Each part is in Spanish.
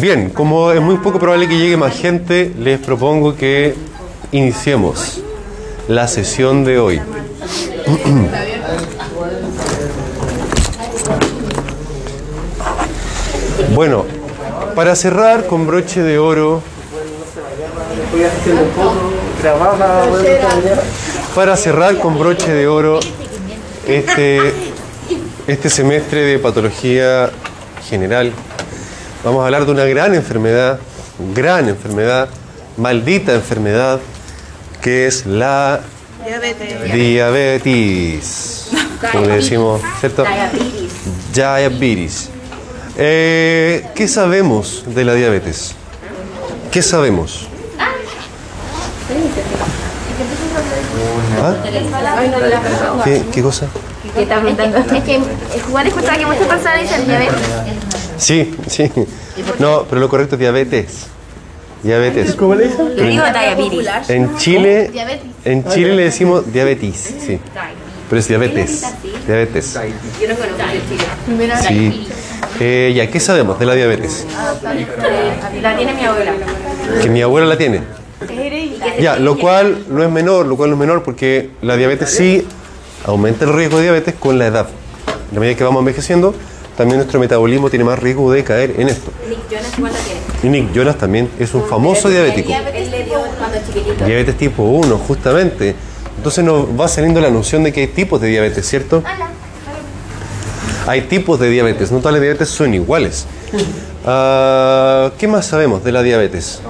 Bien, como es muy poco probable que llegue más gente, les propongo que iniciemos la sesión de hoy. Bueno, para cerrar con broche de oro, para cerrar con broche de oro este, este semestre de patología general, vamos a hablar de una gran enfermedad, gran enfermedad, maldita enfermedad, que es la Diabetes. diabetes. Como le decimos, ¿cierto? Diabetes. Diabetes. Eh, ¿Qué sabemos de la diabetes? ¿Qué sabemos? ¿Ah? ¿Qué, qué cosa? ¿Qué está preguntando? Es que igual escuchaba que muchas personas dicen diabetes. Sí, sí. No, pero lo correcto es diabetes. Diabetes. Yo digo diabetes. En Chile, Diabetes. en Chile le decimos diabetes, sí. Pero es diabetes. Diabetes. Yo no conozco el Chile. Sí. Eh, ya, ¿qué sabemos de la diabetes? La tiene mi abuela. Que mi abuela la tiene. Ya, lo cual no es menor, lo cual no es menor porque la diabetes sí aumenta el riesgo de diabetes con la edad. A medida que vamos envejeciendo, también nuestro metabolismo tiene más riesgo de caer en esto. Nick Jonas igual la tiene. Y Nick Jonas también es un famoso diabético. Diabetes tipo 1, justamente. Entonces nos va saliendo la noción de que hay tipos de diabetes, ¿cierto? Hay tipos de diabetes, no todas las diabetes son iguales. Ah, ¿Qué más sabemos de la diabetes?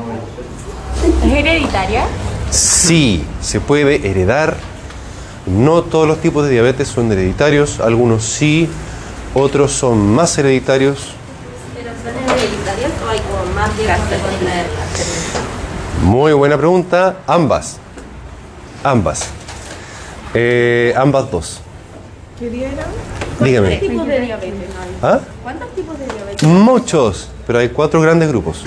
Es hereditaria. Sí, se puede heredar. No todos los tipos de diabetes son hereditarios, algunos sí, otros son más hereditarios. ¿Pero son hereditarias o hay como más la Muy buena pregunta, ambas. Ambas. Eh, ambas dos. ¿Qué día era? Dígame. tipos de diabetes ¿Ah? ¿Cuántos tipos de diabetes? Muchos, pero hay cuatro grandes grupos.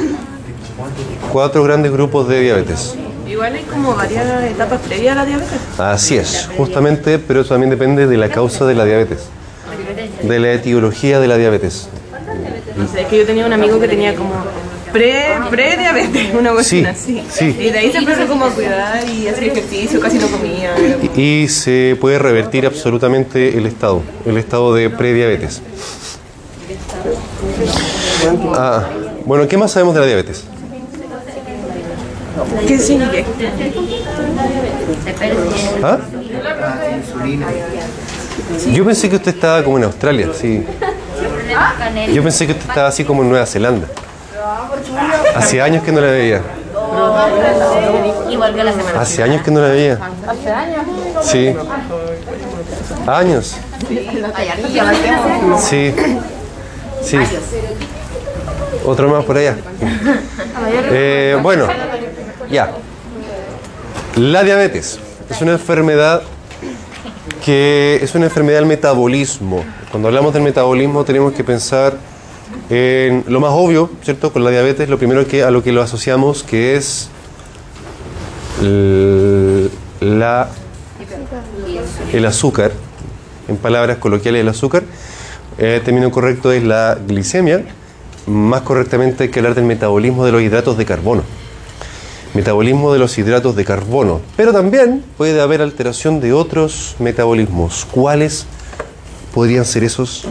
Cuatro grandes grupos de diabetes. Igual hay como varias etapas previas a la diabetes. Así es, justamente, pero eso también depende de la causa de la diabetes, de la etiología de la diabetes. No sé, es que yo tenía un amigo que tenía como pre, pre-diabetes, una Sí, cuestión así. sí. Y de ahí se empezó como a cuidar y hacer ejercicio, casi no comía. Y se puede revertir absolutamente el estado, el estado de prediabetes. Ah, bueno, ¿qué más sabemos de la diabetes? ¿Qué sigue? ¿Ah? Yo pensé que usted estaba como en Australia, sí. Yo pensé que usted estaba así como en Nueva Zelanda. Hace años que no la veía. La semana. Hace años que no la veía. ¿Hace años? Sí. Años. Sí. Sí. Otro más por allá. Eh, bueno, ya. La diabetes es una enfermedad que es una enfermedad del metabolismo. Cuando hablamos del metabolismo tenemos que pensar en lo más obvio, ¿cierto? Con la diabetes, lo primero que a lo que lo asociamos que es la el azúcar, en palabras coloquiales el azúcar. Eh, El término correcto es la glicemia. Más correctamente hay que hablar del metabolismo de los hidratos de carbono. Metabolismo de los hidratos de carbono. Pero también puede haber alteración de otros metabolismos. ¿Cuáles podrían ser esos?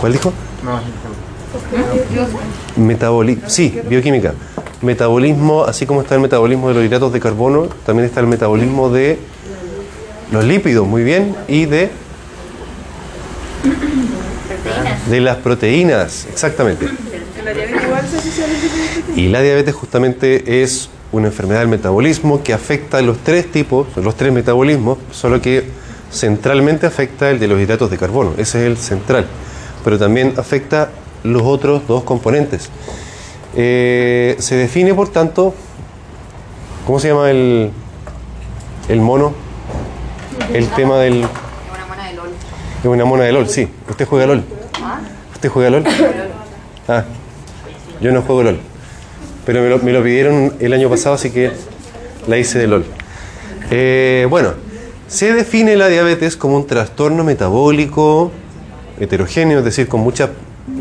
¿Cuál dijo? Metabolismo, sí, bioquímica. Metabolismo, así como está el metabolismo de los hidratos de carbono, también está el metabolismo de los lípidos, muy bien, y de de las proteínas, exactamente. ¿La diabetes igual se asocia a la diabetes? Y la diabetes justamente es una enfermedad del metabolismo que afecta los tres tipos, los tres metabolismos, solo que centralmente afecta el de los hidratos de carbono, ese es el central, pero también afecta los otros dos componentes. Eh, se define, por tanto, ¿cómo se llama el, el mono? El tema del... Una mona de LOL. Es una mona de LOL, sí. ¿Usted juega LOL? ¿Usted juega LOL? Ah, yo no juego LOL. Pero me lo, pidieron el año pasado, así que la hice de LOL. Eh, bueno, se define la diabetes como un trastorno metabólico heterogéneo, es decir, con muchas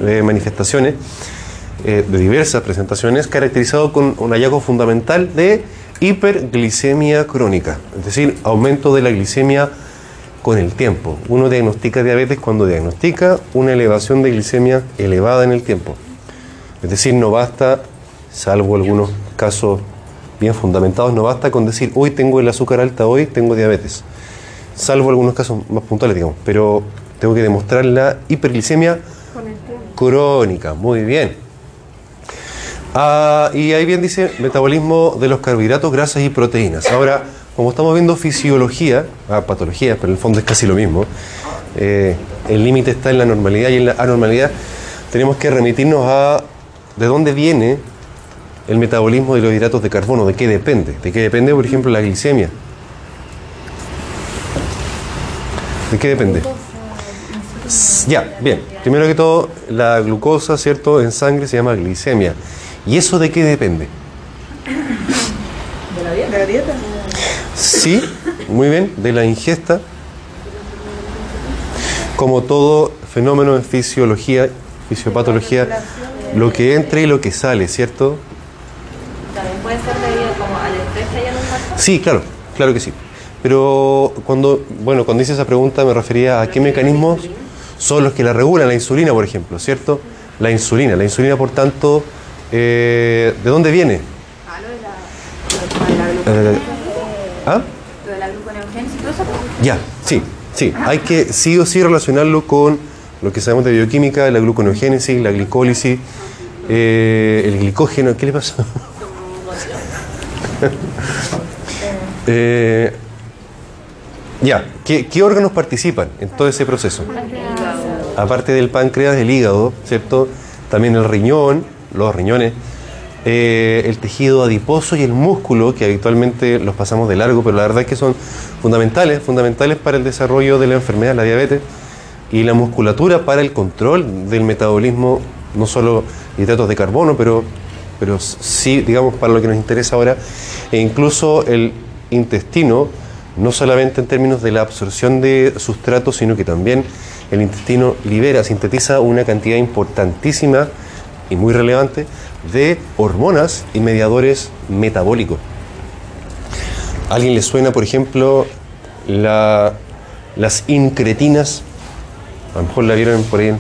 eh, manifestaciones eh, de diversas presentaciones, caracterizado con un hallazgo fundamental de hiperglicemia crónica, es decir, aumento de la glicemia con el tiempo. Uno diagnostica diabetes cuando diagnostica una elevación de glicemia elevada en el tiempo. Es decir, no basta, salvo algunos casos bien fundamentados, no basta con decir, hoy tengo el azúcar alta, hoy tengo diabetes. Salvo algunos casos más puntuales, digamos. Pero tengo que demostrar la hiperglicemia crónica. Muy bien. Ah, y ahí bien dice metabolismo de los carbohidratos, grasas y proteínas. Ahora, como estamos viendo fisiología, ah, patología, pero en el fondo es casi lo mismo, eh, el límite está en la normalidad y en la anormalidad, tenemos que remitirnos a de dónde viene el metabolismo de los hidratos de carbono, de qué depende. ¿De qué depende, por ejemplo, la glicemia? ¿De qué depende? Ya, bien. Primero que todo, la glucosa, ¿cierto? En sangre se llama glicemia. ¿Y eso de qué depende? ¿De la dieta? ¿De la dieta? Sí, muy bien, de la ingesta. Como todo fenómeno en fisiología, fisiopatología, lo que entra y lo que sale, ¿cierto? También puede ser debido como al estrés que hay en un cuerpo. Sí, claro, claro que sí. Pero cuando, bueno, cuando hice esa pregunta me refería a qué mecanismos son los que la regulan, la insulina, por ejemplo, ¿cierto? La insulina, la insulina, por tanto, eh, ¿de dónde viene? Ah, lo de la, Eh, ¿Ah? Lo de la gluconeogénesis y todo eso. Ya, sí, sí. Hay que sí o sí relacionarlo con lo que sabemos de bioquímica, la gluconeogénesis, la glicólisis, eh, el glicógeno. ¿Qué le pasa? Eh, ya, ¿qué, órganos participan en todo ese proceso? Aparte del páncreas, el hígado, ¿cierto? También el riñón, los riñones, eh, el tejido adiposo y el músculo, que habitualmente los pasamos de largo, pero la verdad es que son fundamentales, fundamentales para el desarrollo de la enfermedad, la diabetes, y la musculatura para el control del metabolismo, no solo hidratos de carbono, pero, pero sí, digamos, para lo que nos interesa ahora, e incluso el intestino, no solamente en términos de la absorción de sustratos, sino que también el intestino libera, sintetiza una cantidad importantísima y muy relevante de hormonas y mediadores metabólicos. ¿A alguien le suena, por ejemplo, la- las incretinas? A lo mejor la vieron por ahí en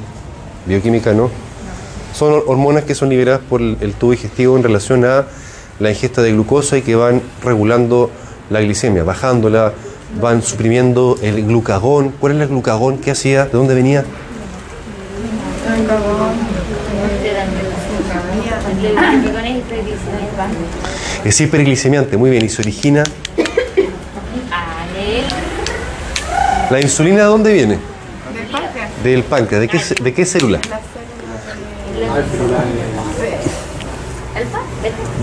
bioquímica, ¿no? Son hor- hormonas que son liberadas por el tubo digestivo en relación a la ingesta de glucosa y que van regulando la glicemia, bajándola, van suprimiendo el glucagón. ¿Cuál es el glucagón? ¿Qué hacía? ¿De dónde venía? Es hiperglicemiante, muy bien, y se origina. ¿La insulina de dónde viene? Del páncreas. Del páncreas. ¿De qué, de qué célula?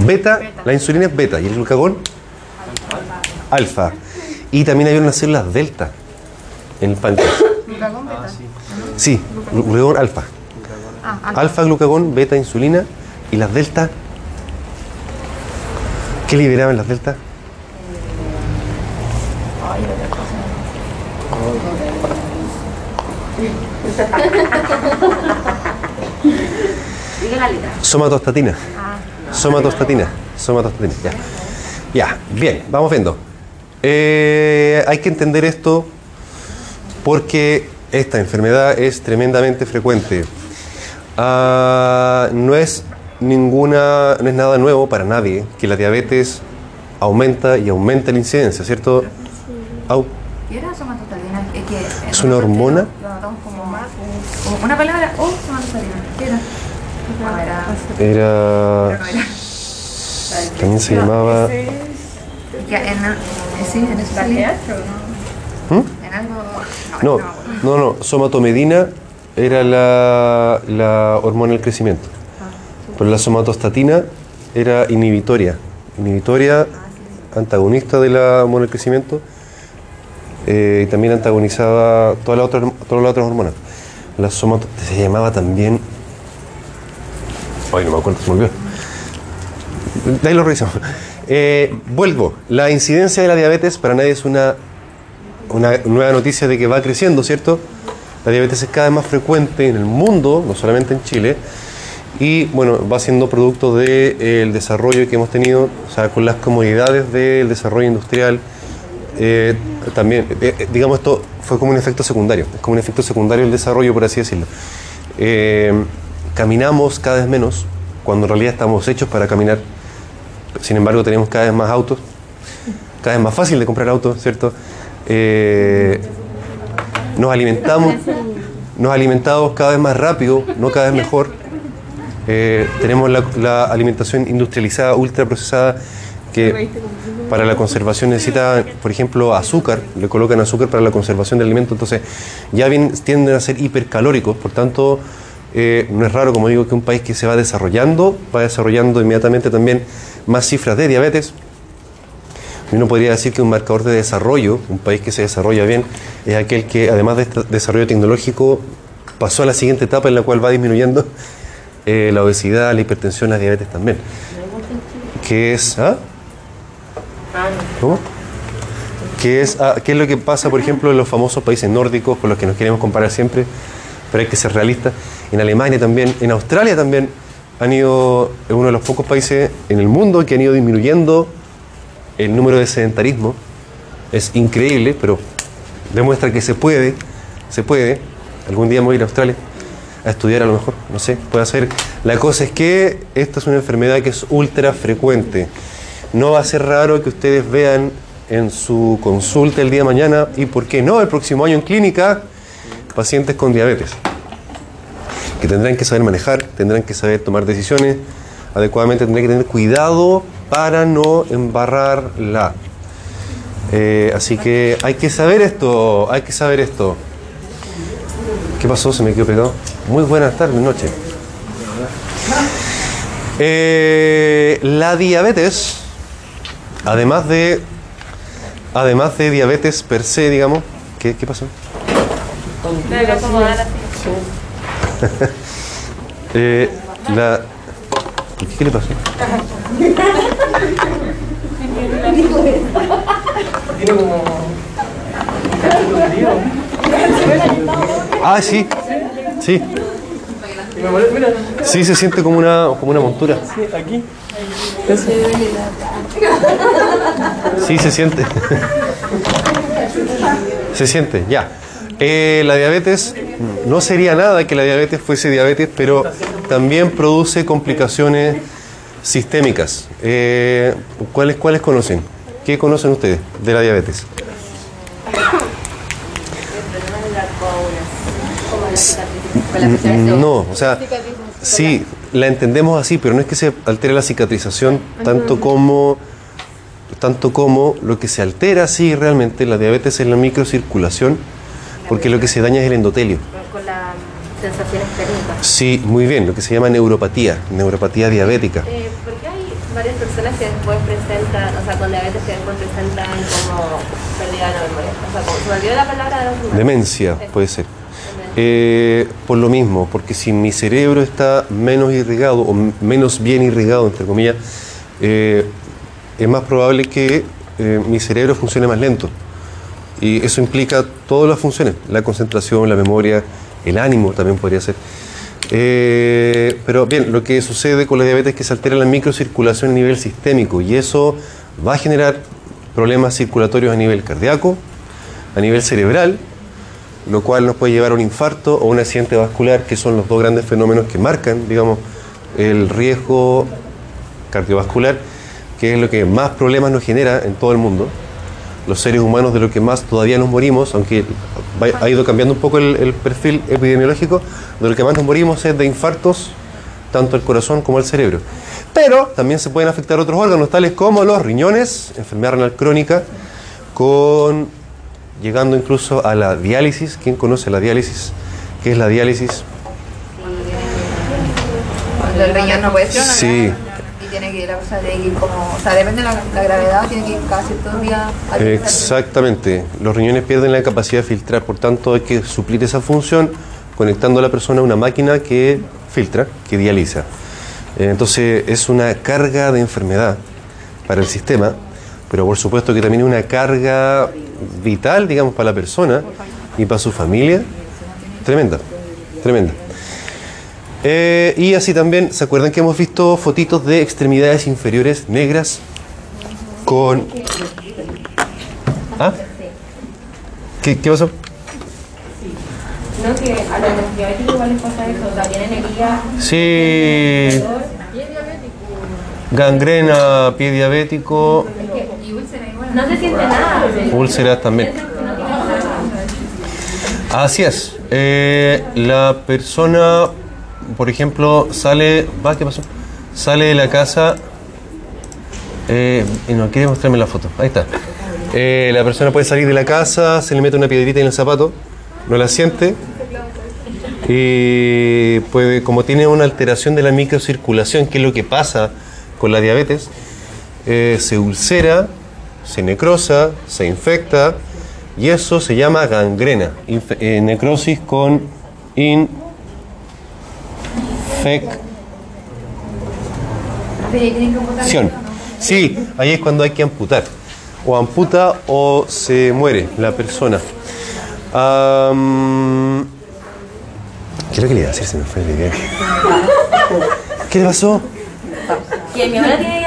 Beta, la insulina es beta y el glucagón alfa. Y también hay unas células delta en el páncreas. Glucagón beta. Sí, glu- glucagón alfa. Ah, alfa. Alfa, glucagón, beta, insulina y las delta. ¿Qué liberaban las delta? Somatostatina. Somatostatina. Somatostatina. Ya. Ya, bien, vamos viendo. Eh, hay que entender esto porque esta enfermedad es tremendamente frecuente. Ah, no es ninguna, no es nada nuevo para nadie que la diabetes aumenta y aumenta la incidencia, ¿cierto? Au. ¿Qué era somatostatina? Es que. ¿Es una hormona? Como Una palabra. Oh, somatostatina. ¿Qué era? Era. Era. Pero no era. También se llamaba. En, eh, sí, en salía. ¿Mm? En algo. No, no, no. Somatomedina era la, la hormona del crecimiento. Pero la somatostatina era inhibitoria. Inhibitoria, antagonista de la hormona del crecimiento. eh, y también antagonizaba todas las otras, todas las otras hormonas. La somato se llamaba también. Ay, no me acuerdo, se me olvidó. De ahí lo revisamos. Eh, vuelvo. La incidencia de la diabetes para nadie es una una nueva noticia de que va creciendo, ¿cierto? La diabetes es cada vez más frecuente en el mundo, no solamente en Chile, y bueno, va siendo producto del desarrollo que hemos tenido, o sea, con las comodidades del desarrollo industrial. eh, también, eh, eh, digamos, esto fue como un efecto secundario, es como un efecto secundario del desarrollo, por así decirlo. Eh, caminamos cada vez menos, cuando en realidad estamos hechos para caminar. Sin embargo, tenemos cada vez más autos, cada vez más fácil de comprar autos, ¿cierto? Eh, nos alimentamos, nos alimentamos cada vez más rápido, no cada vez mejor. Eh, tenemos la, la alimentación industrializada, ultraprocesada, que para la conservación necesita, por ejemplo, azúcar, le colocan azúcar para la conservación del alimento, entonces ya bien tienden a ser hipercalóricos, por tanto, eh, no es raro, como digo, que un país que se va desarrollando, va desarrollando inmediatamente también más cifras de diabetes. Uno podría decir que un marcador de desarrollo, un país que se desarrolla bien, es aquel que, además de este desarrollo tecnológico, pasó a la siguiente etapa en la cual va disminuyendo eh, la obesidad, la hipertensión, la diabetes también. Que es. ¿ah? ¿Cómo? ¿Qué es, ah, ¿Qué es lo que pasa, por ejemplo, en los famosos países nórdicos con los que nos queremos comparar siempre? Pero hay que ser realistas. En Alemania también, en Australia también, han ido, es uno de los pocos países en el mundo que han ido disminuyendo el número de sedentarismo. Es increíble, pero demuestra que se puede, se puede. Algún día me voy a ir a Australia a estudiar a lo mejor, no sé, puede hacer. La cosa es que esta es una enfermedad que es ultra frecuente. No va a ser raro que ustedes vean en su consulta el día de mañana y, ¿por qué no?, el próximo año en clínica, pacientes con diabetes, que tendrán que saber manejar, tendrán que saber tomar decisiones adecuadamente, tendrán que tener cuidado para no embarrarla. Eh, así que hay que saber esto, hay que saber esto. ¿Qué pasó? Se me quedó pegado. Muy buenas tardes, noche. Eh, la diabetes, además de, además de diabetes per se, digamos, ¿qué, qué pasó? Me voy a acomodar así. Eh, la, ¿qué, qué le pasó? Tiene como. Ah, sí, sí. Sí, se siente como una, como una montura. Aquí. Sí, se siente. se siente, ya. Eh, la diabetes, no sería nada que la diabetes fuese diabetes, pero también produce complicaciones sistémicas. Eh, ¿cuáles, ¿Cuáles conocen? ¿Qué conocen ustedes de la diabetes? No, o sea, sí, la entendemos así, pero no es que se altere la cicatrización tanto como, tanto como lo que se altera, sí, realmente la diabetes es la microcirculación, porque lo que se daña es el endotelio. Con las sensaciones térmicas. Sí, muy bien, lo que se llama neuropatía, neuropatía diabética. Eh, porque hay varias personas que después presentan, o sea, con diabetes que después presentan como pérdida de la memoria. O sea, como se me olvidó la palabra de los Demencia, puede ser. Eh, por lo mismo, porque si mi cerebro está menos irrigado o menos bien irrigado, entre comillas, eh, es más probable que eh, mi cerebro funcione más lento. Y eso implica todas las funciones, la concentración, la memoria, el ánimo también podría ser. Eh, pero bien, lo que sucede con la diabetes es que se altera la microcirculación a nivel sistémico y eso va a generar problemas circulatorios a nivel cardíaco, a nivel cerebral, lo cual nos puede llevar a un infarto o un accidente vascular, que son los dos grandes fenómenos que marcan, digamos, el riesgo cardiovascular, que es lo que más problemas nos genera en todo el mundo. Los seres humanos de lo que más todavía nos morimos, aunque ha ido cambiando un poco el, el perfil epidemiológico, de lo que más nos morimos es de infartos, tanto el corazón como el cerebro. Pero también se pueden afectar otros órganos, tales como los riñones, enfermedad renal crónica, con llegando incluso a la diálisis. ¿Quién conoce la diálisis? ¿Qué es la diálisis? Cuando el riñón no puede funcionar. Sí. Que ir, o sea, tiene ir como, o sea, depende de la, la gravedad, tiene que ir días. Exactamente. Los riñones pierden la capacidad de filtrar, por tanto hay que suplir esa función conectando a la persona a una máquina que filtra, que dializa. Eh, Entonces es una carga de enfermedad para el sistema, pero por supuesto que también es una carga vital, digamos, para la persona y para su familia Tremenda, tremenda. Eh, y así también, ¿se acuerdan que hemos visto fotitos de extremidades inferiores negras con... ¿Ah? ¿Qué, qué pasó? No, que a los diabéticos igual les pasa eso, tienen heridas. Sí. Gangrena, pie diabético, No se siente nada. úlceras también. Así es. Eh, la persona, por ejemplo, sale. ¿Va? ¿Qué pasó? Sale de la casa. Eh, y no quiere mostrarme la foto. Ahí está. Eh, la persona puede salir de la casa, se le mete una piedrita en el zapato, no la siente. Y puede, como tiene una alteración de la microcirculación, que es lo que pasa con la diabetes, eh, se ulcera, se necrosa, se infecta y eso se llama gangrena. Eh, necrosis con infección. Sí, ahí es cuando hay que amputar. O amputa o se muere la persona. Am, ¿Qué es lo que le iba a decir? Se me fue la idea. ¿Qué le pasó? Que mi abuela tiene.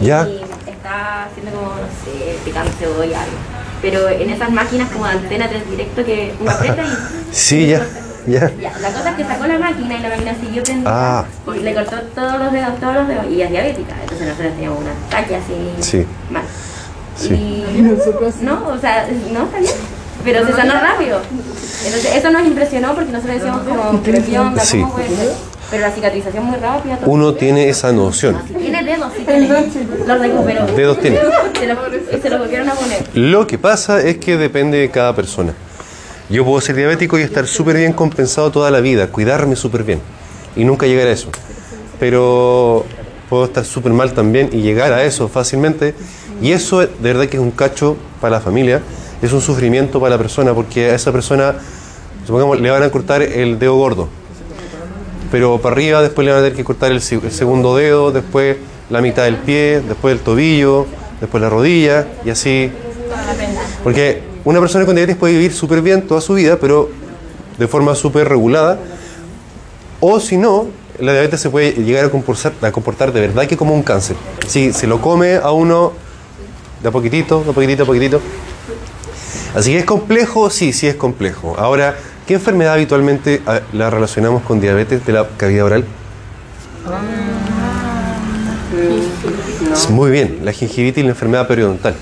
Ya. Y está haciendo como, no sé, picando cebolla algo. Pero en esas máquinas como de antena 3 directo que uno aprieta y... Sí, ya. Ya. Ya, la cosa es que sacó la máquina y la máquina siguió prendida Ah. y le cortó todos los dedos, todos los dedos y es diabética, entonces nosotros teníamos una ataque así Sí. mal. Sí. Y no, o sea, no está bien, pero se sanó rápido. Entonces eso nos impresionó porque nosotros decíamos como, pero ¿qué onda? Sí. ¿Cómo puede ser? Pero la cicatrización muy rápida. todo. Uno tiene esa noción. Tiene dedos, sí tiene. Los recuperó. Dedos tiene. Se los, se los volvieron a poner. Lo que pasa es que depende de cada persona. Yo puedo ser diabético y estar súper bien compensado toda la vida, cuidarme súper bien y nunca llegar a eso. Pero puedo estar súper mal también y llegar a eso fácilmente. Y eso de verdad que es un cacho para la familia, es un sufrimiento para la persona porque a esa persona, supongamos, le van a cortar el dedo gordo. Pero para arriba después le van a tener que cortar el, el segundo dedo, después la mitad del pie, después el tobillo, después la rodilla y así porque una persona con diabetes puede vivir súper bien toda su vida, pero de forma súper regulada. O si no, la diabetes se puede llegar a comportar, a comportar de verdad que como un cáncer. Si se lo come a uno de a poquitito, de a poquitito, a poquitito. Así que es complejo, sí, sí es complejo. Ahora, ¿qué enfermedad habitualmente ah, la relacionamos con diabetes de la cavidad oral? Muy bien, la gingivitis y la enfermedad periodontal,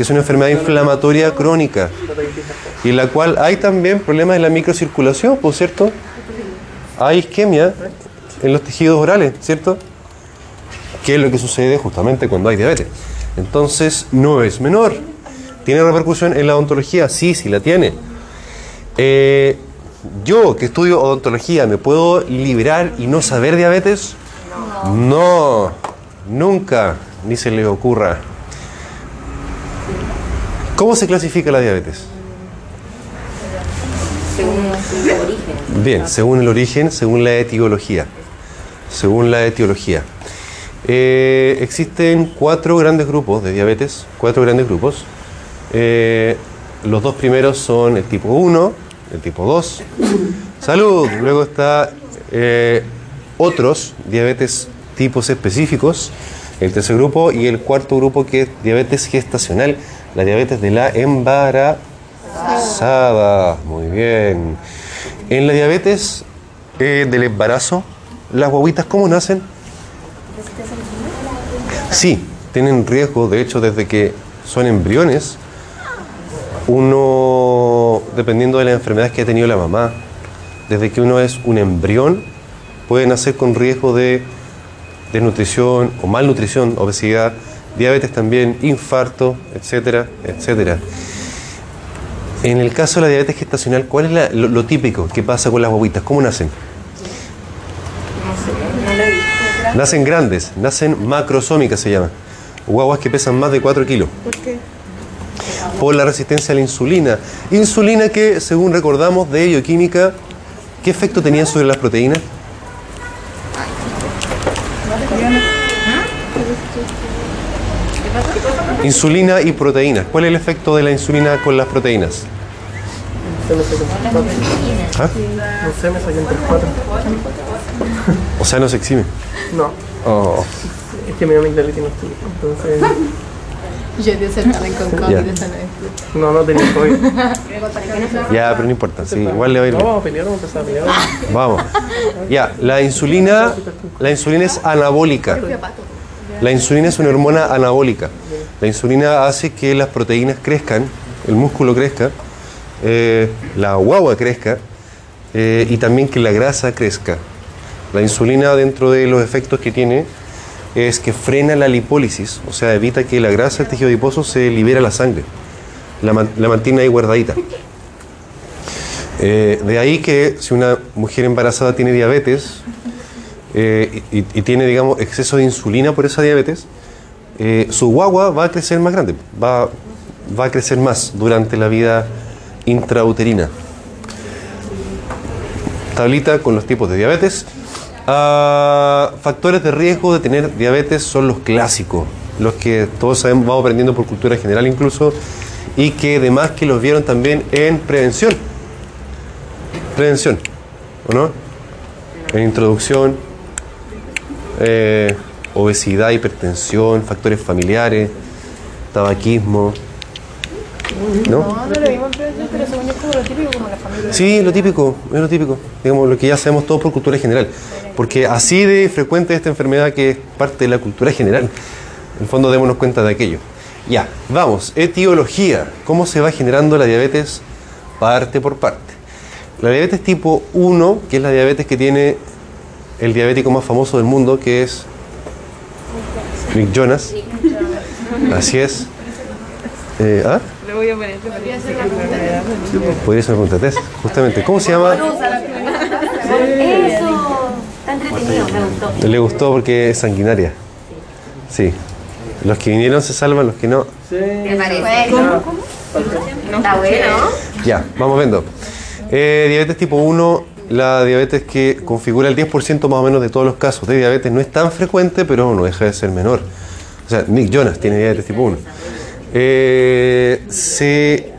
que es una enfermedad inflamatoria crónica y en la cual hay también problemas en la microcirculación, por cierto. Hay isquemia en los tejidos orales, ¿cierto? Que es lo que sucede justamente cuando hay diabetes. Entonces, no es menor. ¿Tiene repercusión en la odontología? Sí, sí la tiene. Eh, yo, que estudio odontología, ¿me puedo librar y no saber diabetes? No, nunca, ni se le ocurra. ¿Cómo se clasifica la diabetes? Según su origen. Bien, según el origen, según la etiología. Según la etiología. Eh, existen cuatro grandes grupos de diabetes, cuatro grandes grupos. Eh, los dos primeros son el tipo 1, el tipo 2. Salud. Luego está eh, otros diabetes tipos específicos, el tercer grupo y el cuarto grupo que es diabetes gestacional, la diabetes de la embarazada. Muy bien. En la diabetes eh, del embarazo, las guaguitas, ¿cómo nacen? Sí, tienen riesgo, de hecho, desde que son embriones, uno, dependiendo de las enfermedades que ha tenido la mamá, desde que uno es un embrión, puede nacer con riesgo de desnutrición o malnutrición, obesidad, diabetes también, infarto, etcétera, etcétera. En el caso de la diabetes gestacional, ¿cuál es la- lo, lo típico que pasa con las guaguitas? ¿Cómo nacen? Nacen grandes, nacen macrosómicas se llaman. Guaguas que pesan más de 4 kilos. ¿Por qué? Por la resistencia a la insulina. Insulina que, según recordamos de bioquímica, ¿qué efecto tenía sobre las proteínas? Insulina y proteínas. ¿Cuál es el efecto de la insulina con las proteínas? ¿Ah? No sé, me saqué entre cuatro. O sea, no se exime. No, Oh, es que mi amigdalitis no. Entonces, Yo te acercaré con COVID vez. no, no tenía COVID. ya, pero no importa. Sí, igual le va a ir No, vamos a pelear, vamos a empezar a pelear. Vamos. Ya, la insulina, la insulina es anabólica. La insulina es una hormona anabólica. La insulina hace que las proteínas crezcan, el músculo crezca, eh, la guagua crezca eh, y también que la grasa crezca. La insulina dentro de los efectos que tiene es que frena la lipólisis, o sea, evita que la grasa del tejido adiposo se libere a la sangre. La, man- la mantiene ahí guardadita. Eh, de ahí que si una mujer embarazada tiene diabetes y tiene, digamos, exceso de insulina por esa diabetes, eh, su guagua va a crecer más grande, va, va a crecer más durante la vida intrauterina. Tablita con los tipos de diabetes. Ah, factores de riesgo de tener diabetes son los clásicos, los que todos sabemos, vamos aprendiendo por cultura general incluso, y que además que los vieron también en prevención. Prevención, ¿o no? En introducción, eh, obesidad, hipertensión, factores familiares, tabaquismo. ¿No? No, no lo vimos pero según yo es como lo típico, como la familia. Sí, lo típico, es lo típico. Digamos, lo que ya sabemos todos por cultura general. Porque así de frecuente esta enfermedad que es parte de la cultura general. En el fondo démonos cuenta de aquello. Ya, vamos, etiología. ¿Cómo se va generando la diabetes parte por parte? La diabetes tipo 1, que es la diabetes que tiene el diabético más famoso del mundo, que es Nick Jonas. Así es. Eh, ¿Ah? Le voy a poner. Podría ser una pregunta de test, justamente. ¿Cómo se llama? Eso, está entretenido, me gustó. Le gustó porque es sanguinaria. Sí. Los que vinieron se salvan, los que no. ¿Te parece? ¿Cómo? Está bueno. Ya, vamos viendo. Eh, diabetes tipo 1, la diabetes que configura el 10% más o menos de todos los casos de diabetes, no es tan frecuente, pero no deja de ser menor. O sea, Nick Jonas tiene diabetes tipo 1. Eh, se,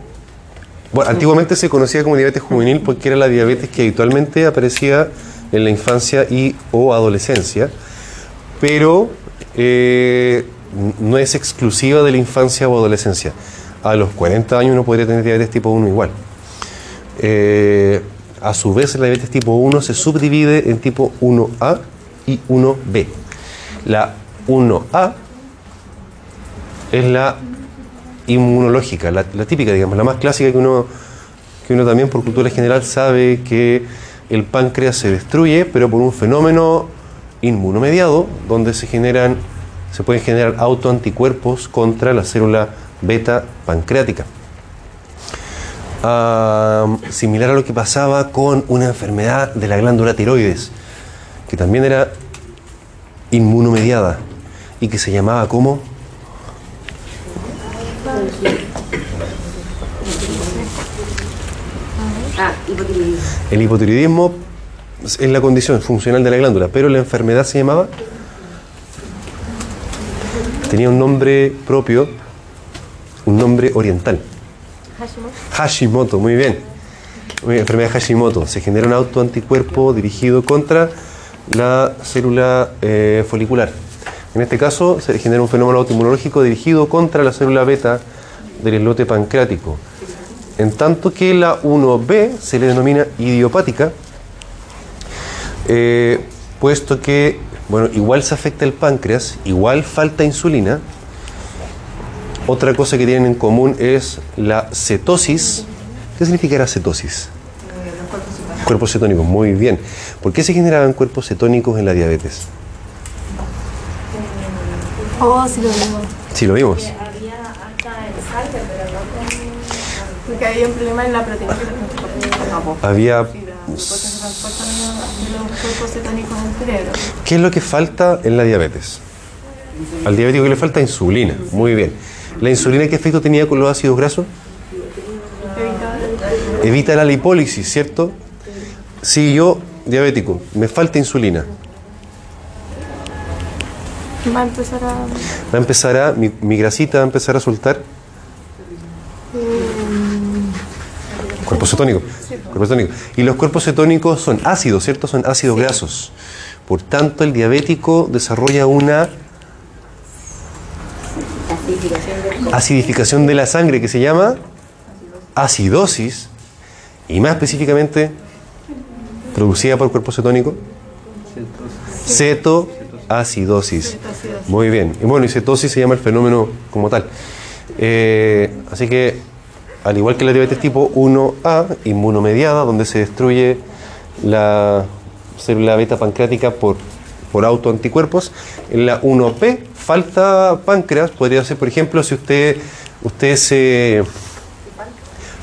bueno, antiguamente se conocía como diabetes juvenil porque era la diabetes que habitualmente aparecía en la infancia y o adolescencia, pero eh, no es exclusiva de la infancia o adolescencia. A los 40 años uno podría tener diabetes tipo 1 igual. Eh, a su vez, la diabetes tipo 1 se subdivide en tipo 1A y 1B. La 1A es la inmunológica, la, típica, digamos, la más clásica que uno, también por cultura general sabe que el páncreas se destruye, pero por un fenómeno inmunomediado, donde se pueden generar autoanticuerpos contra la célula beta pancreática. Ah, similar a lo que pasaba con una enfermedad de la glándula tiroides, que también era inmunomediada y que se llamaba como el hipotiroidismo es la condición funcional de la glándula, pero la enfermedad se llamaba tenía un nombre propio, un nombre oriental. Hashimoto, muy bien. Muy bien, enfermedad Hashimoto. Se genera un autoanticuerpo dirigido contra la célula eh, folicular. En este caso, se genera un fenómeno autoinmunológico dirigido contra la célula beta del islote pancreático. En tanto que la 1B se le denomina idiopática, eh, puesto que, bueno, igual se afecta el páncreas, igual falta insulina. Otra cosa que tienen en común es la cetosis. ¿Qué significará cetosis? Cuerpos cetónicos, muy bien. ¿Por qué se generaban cuerpos cetónicos en la diabetes? Oh, sí lo vimos. Sí, lo vimos. Porque había un problema en la proteína que se transporta. Había... Porque los cuerpos cetónicos en el cerebro. ¿Qué es lo que falta en la diabetes? Al diabético que le falta insulina. Muy bien. ¿La insulina qué efecto tenía con los ácidos grasos? Evita la lipólisis, ¿cierto? Si yo, diabético, me falta insulina, Va a empezar a. va a empezar a, mi, mi grasita va a empezar a soltar. Cuerpo cetónico. Cuerpo cetónico. Y los cuerpos cetónicos son ácidos, ¿cierto? Son ácidos grasos. Por tanto, el diabético desarrolla una acidificación de la sangre que se llama acidosis y más específicamente producida por cuerpo cetónico cetoacidosis. Muy bien. Y bueno, y cetosis se llama el fenómeno como tal. Eh, así que, al igual que la diabetes tipo 1A, inmunomediada, donde se destruye la célula beta pancreática por, por autoanticuerpos, en la 1P falta páncreas, podría ser, por ejemplo, si usted, usted se,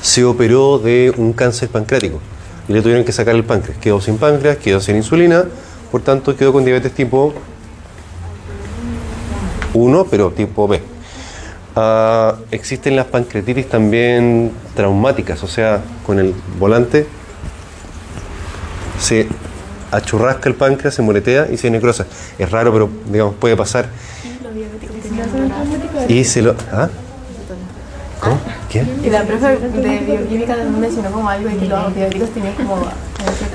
se operó de un cáncer pancreático y le tuvieron que sacar el páncreas, quedó sin páncreas, quedó sin insulina, por tanto quedó con diabetes tipo 1, pero tipo B. Ah, existen las pancreatitis también traumáticas, o sea, con el volante se achurrasca el páncreas, se moretea y se necrosa. Es raro, pero digamos, puede pasar. Y se lo. ¿Ah? ¿Cómo? ¿Quién? Y la profe de bioquímica mencionó como algo de que los diabéticos tenían como,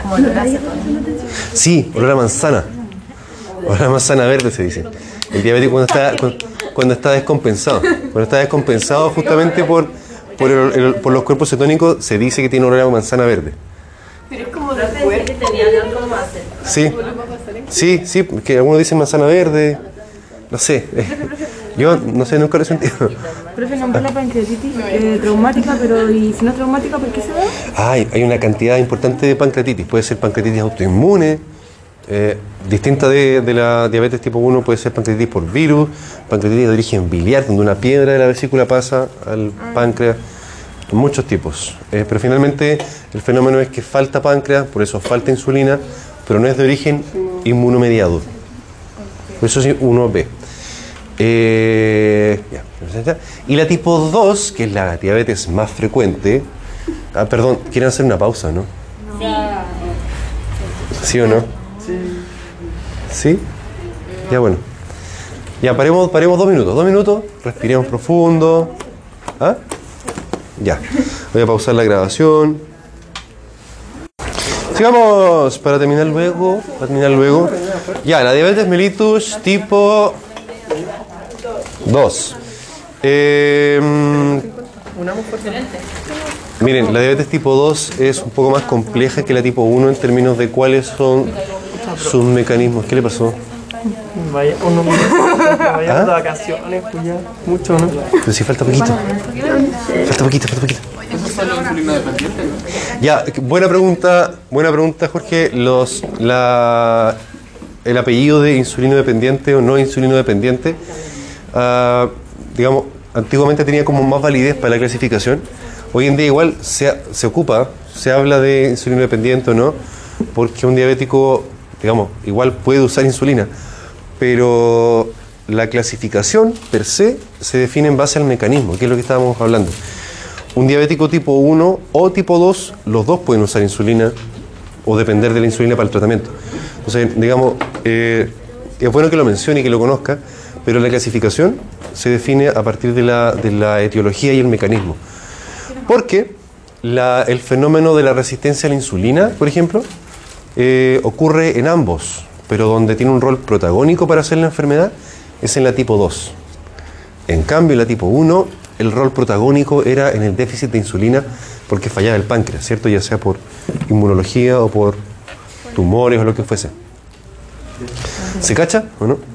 como olor a acetona. Sí, olor a manzana. Olor a manzana verde se dice. El diabético cuando está, cu- cuando está descompensado. Cuando está descompensado justamente por, por, el- el- por los cuerpos cetónicos se dice que tiene olor a manzana verde. Pero es como decía que tenía sí, sí, que algunos dicen manzana verde. No sé. eh, Yo no sé, nunca lo he sentido. Profe, nombró la pancreatitis eh, traumática, pero ¿y si no es traumática, por qué se da? Hay, hay una cantidad importante de pancreatitis. Puede ser pancreatitis autoinmune, eh, distinta de, de la diabetes tipo 1, puede ser pancreatitis por virus, pancreatitis de origen biliar, donde una piedra de la vesícula pasa al páncreas. Muchos tipos. Pero finalmente el fenómeno es que falta páncreas, por eso falta insulina, pero no es de origen inmunomediado. Por eso es 1B. Eh. Y la tipo 2, que es la diabetes más frecuente. Ah, perdón, quieren hacer una pausa, ¿no? ¿Sí o no? Sí. Ya bueno. Ya paremos, paremos dos minutos, dos minutos, respiremos profundo. ¿Ah? Ya. Voy a pausar la grabación. Sigamos para terminar luego. Para terminar luego. Ya, la diabetes mellitus tipo 2. Eh. Miren, la diabetes tipo 2 es un poco más compleja que la tipo 1 en términos de cuáles son sus mecanismos. ¿Qué le pasó? Vaya, uno vaya ¿Ah? de vacaciones, pues ya. Mucho, ¿no? Pero si falta poquito. Falta poquito, falta poquito. Ya, buena pregunta, buena pregunta, Jorge. Los, la, el apellido de insulino dependiente o no insulino dependiente, ah, digamos, antiguamente tenía como más validez para la clasificación. Hoy en día igual se, se ocupa, se habla de insulino dependiente o no, porque un diabético, digamos, igual puede usar insulina, pero la clasificación per se se define en base al mecanismo, que es lo que estábamos hablando. Un diabético tipo 1 o tipo 2, los dos pueden usar insulina o depender de la insulina para el tratamiento. Entonces, digamos, eh, es bueno que lo mencione y que lo conozca, pero la clasificación se define a partir de la, de la etiología y el mecanismo. Porque el fenómeno de la resistencia a la insulina, por ejemplo, eh, ocurre en ambos, pero donde tiene un rol protagónico para hacer la enfermedad es en la tipo 2. En cambio, en la tipo 1, el rol protagónico era en el déficit de insulina porque fallaba el páncreas, ¿cierto? Ya sea por inmunología o por tumores o lo que fuese. ¿Se cacha o no?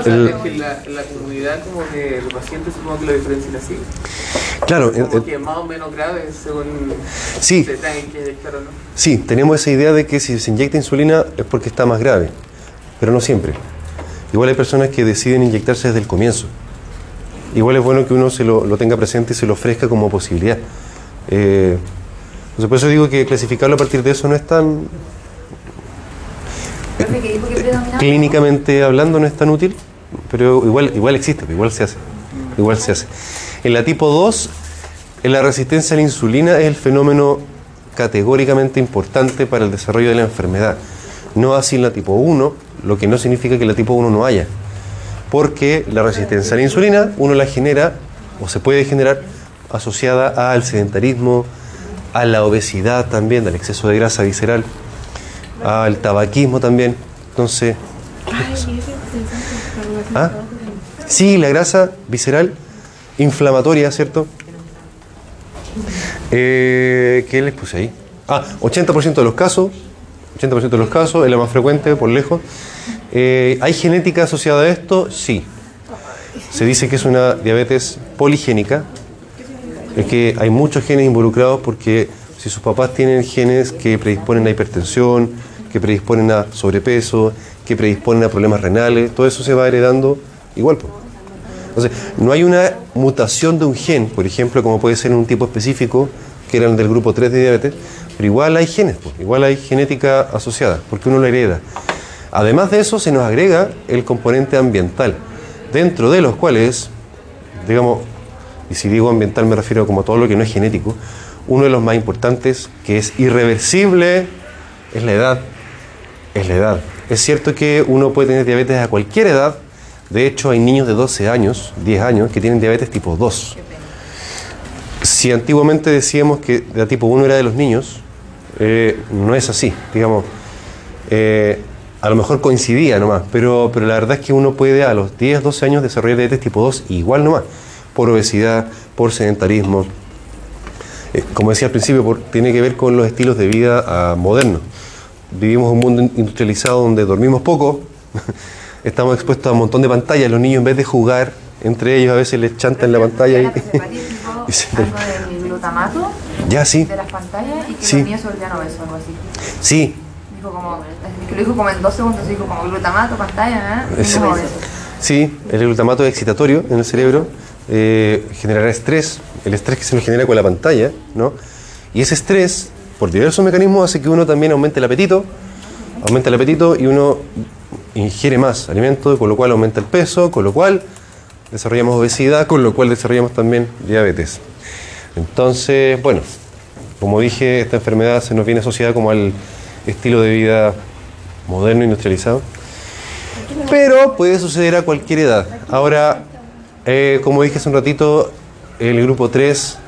O sea, El- es que en la, comunidad como que los pacientes supongo que lo diferencian así. Claro, eh, Como eh, que es más o menos grave según sí, se que inyectar o no. sí, tenemos esa idea de que si se inyecta insulina es porque está más grave, pero no siempre. Igual hay personas que deciden inyectarse desde el comienzo. Igual es bueno que uno se lo, lo tenga presente y se lo ofrezca como posibilidad. Eh, entonces por eso digo que clasificarlo a partir de eso no es tan, clínicamente hablando no es tan útil, pero igual, igual existe, igual se hace. Igual se hace. En la tipo 2, en la resistencia a la insulina es el fenómeno categóricamente importante para el desarrollo de la enfermedad. No así en la tipo 1, lo que no significa que la tipo 1 no haya. Porque la resistencia a la insulina uno la genera o se puede generar asociada al sedentarismo, a la obesidad también, al exceso de grasa visceral, al tabaquismo también. Entonces, ¿Ah? Sí, la grasa visceral inflamatoria, ¿cierto? Eh, ¿Qué les puse ahí? Ah, 80% de los casos, 80% de los casos, es la más frecuente por lejos. Eh, ¿Hay genética asociada a esto? Sí. Se dice que es una diabetes poligénica, es que hay muchos genes involucrados porque si sus papás tienen genes que predisponen a hipertensión, que predisponen a sobrepeso, que predisponen a problemas renales, todo eso se va heredando igual. Entonces, no hay una mutación de un gen, por ejemplo, como puede ser un tipo específico, que eran del grupo 3 de diabetes, pero igual hay genes, igual hay genética asociada, porque uno lo hereda. Además de eso, se nos agrega el componente ambiental, dentro de los cuales, digamos, y si digo ambiental me refiero como a todo lo que no es genético, uno de los más importantes, que es irreversible, es la edad. Es la edad. Es cierto que uno puede tener diabetes a cualquier edad. De hecho, hay niños de 12 años, 10 años, que tienen diabetes tipo 2. Si antiguamente decíamos que la tipo 1 era de los niños, eh, no es así. Digamos, eh, a lo mejor coincidía nomás, pero, pero la verdad es que uno puede a los 10, 12 años desarrollar diabetes tipo 2 igual nomás, por obesidad, por sedentarismo. Eh, como decía al principio, por- tiene que ver con los estilos de vida ah, modernos. Vivimos un mundo in- industrializado donde dormimos poco, estamos expuestos a un montón de pantallas, los niños en vez de jugar entre ellos a veces les chantan la pantalla y... y se- algo del glutamato ya, sí, de las pantallas y que Sí. los niños se volvían obesos, algo así. sí, Dijo como, que lo dijo como en dos segundos, dijo como glutamato, pantalla, ¿eh? Es-. Sí, el glutamato es excitatorio en el cerebro, eh, generará estrés, el estrés que se nos genera con la pantalla, ¿no? Y ese estrés, por diversos mecanismos, hace que uno también aumente el apetito, aumenta el apetito y uno ingiere más alimento, con lo cual aumenta el peso, con lo cual desarrollamos obesidad, con lo cual desarrollamos también diabetes. Entonces, bueno, como dije, esta enfermedad se nos viene asociada como al estilo de vida moderno, industrializado. Pero puede suceder a cualquier edad. Ahora, eh, como dije hace un ratito, el grupo 3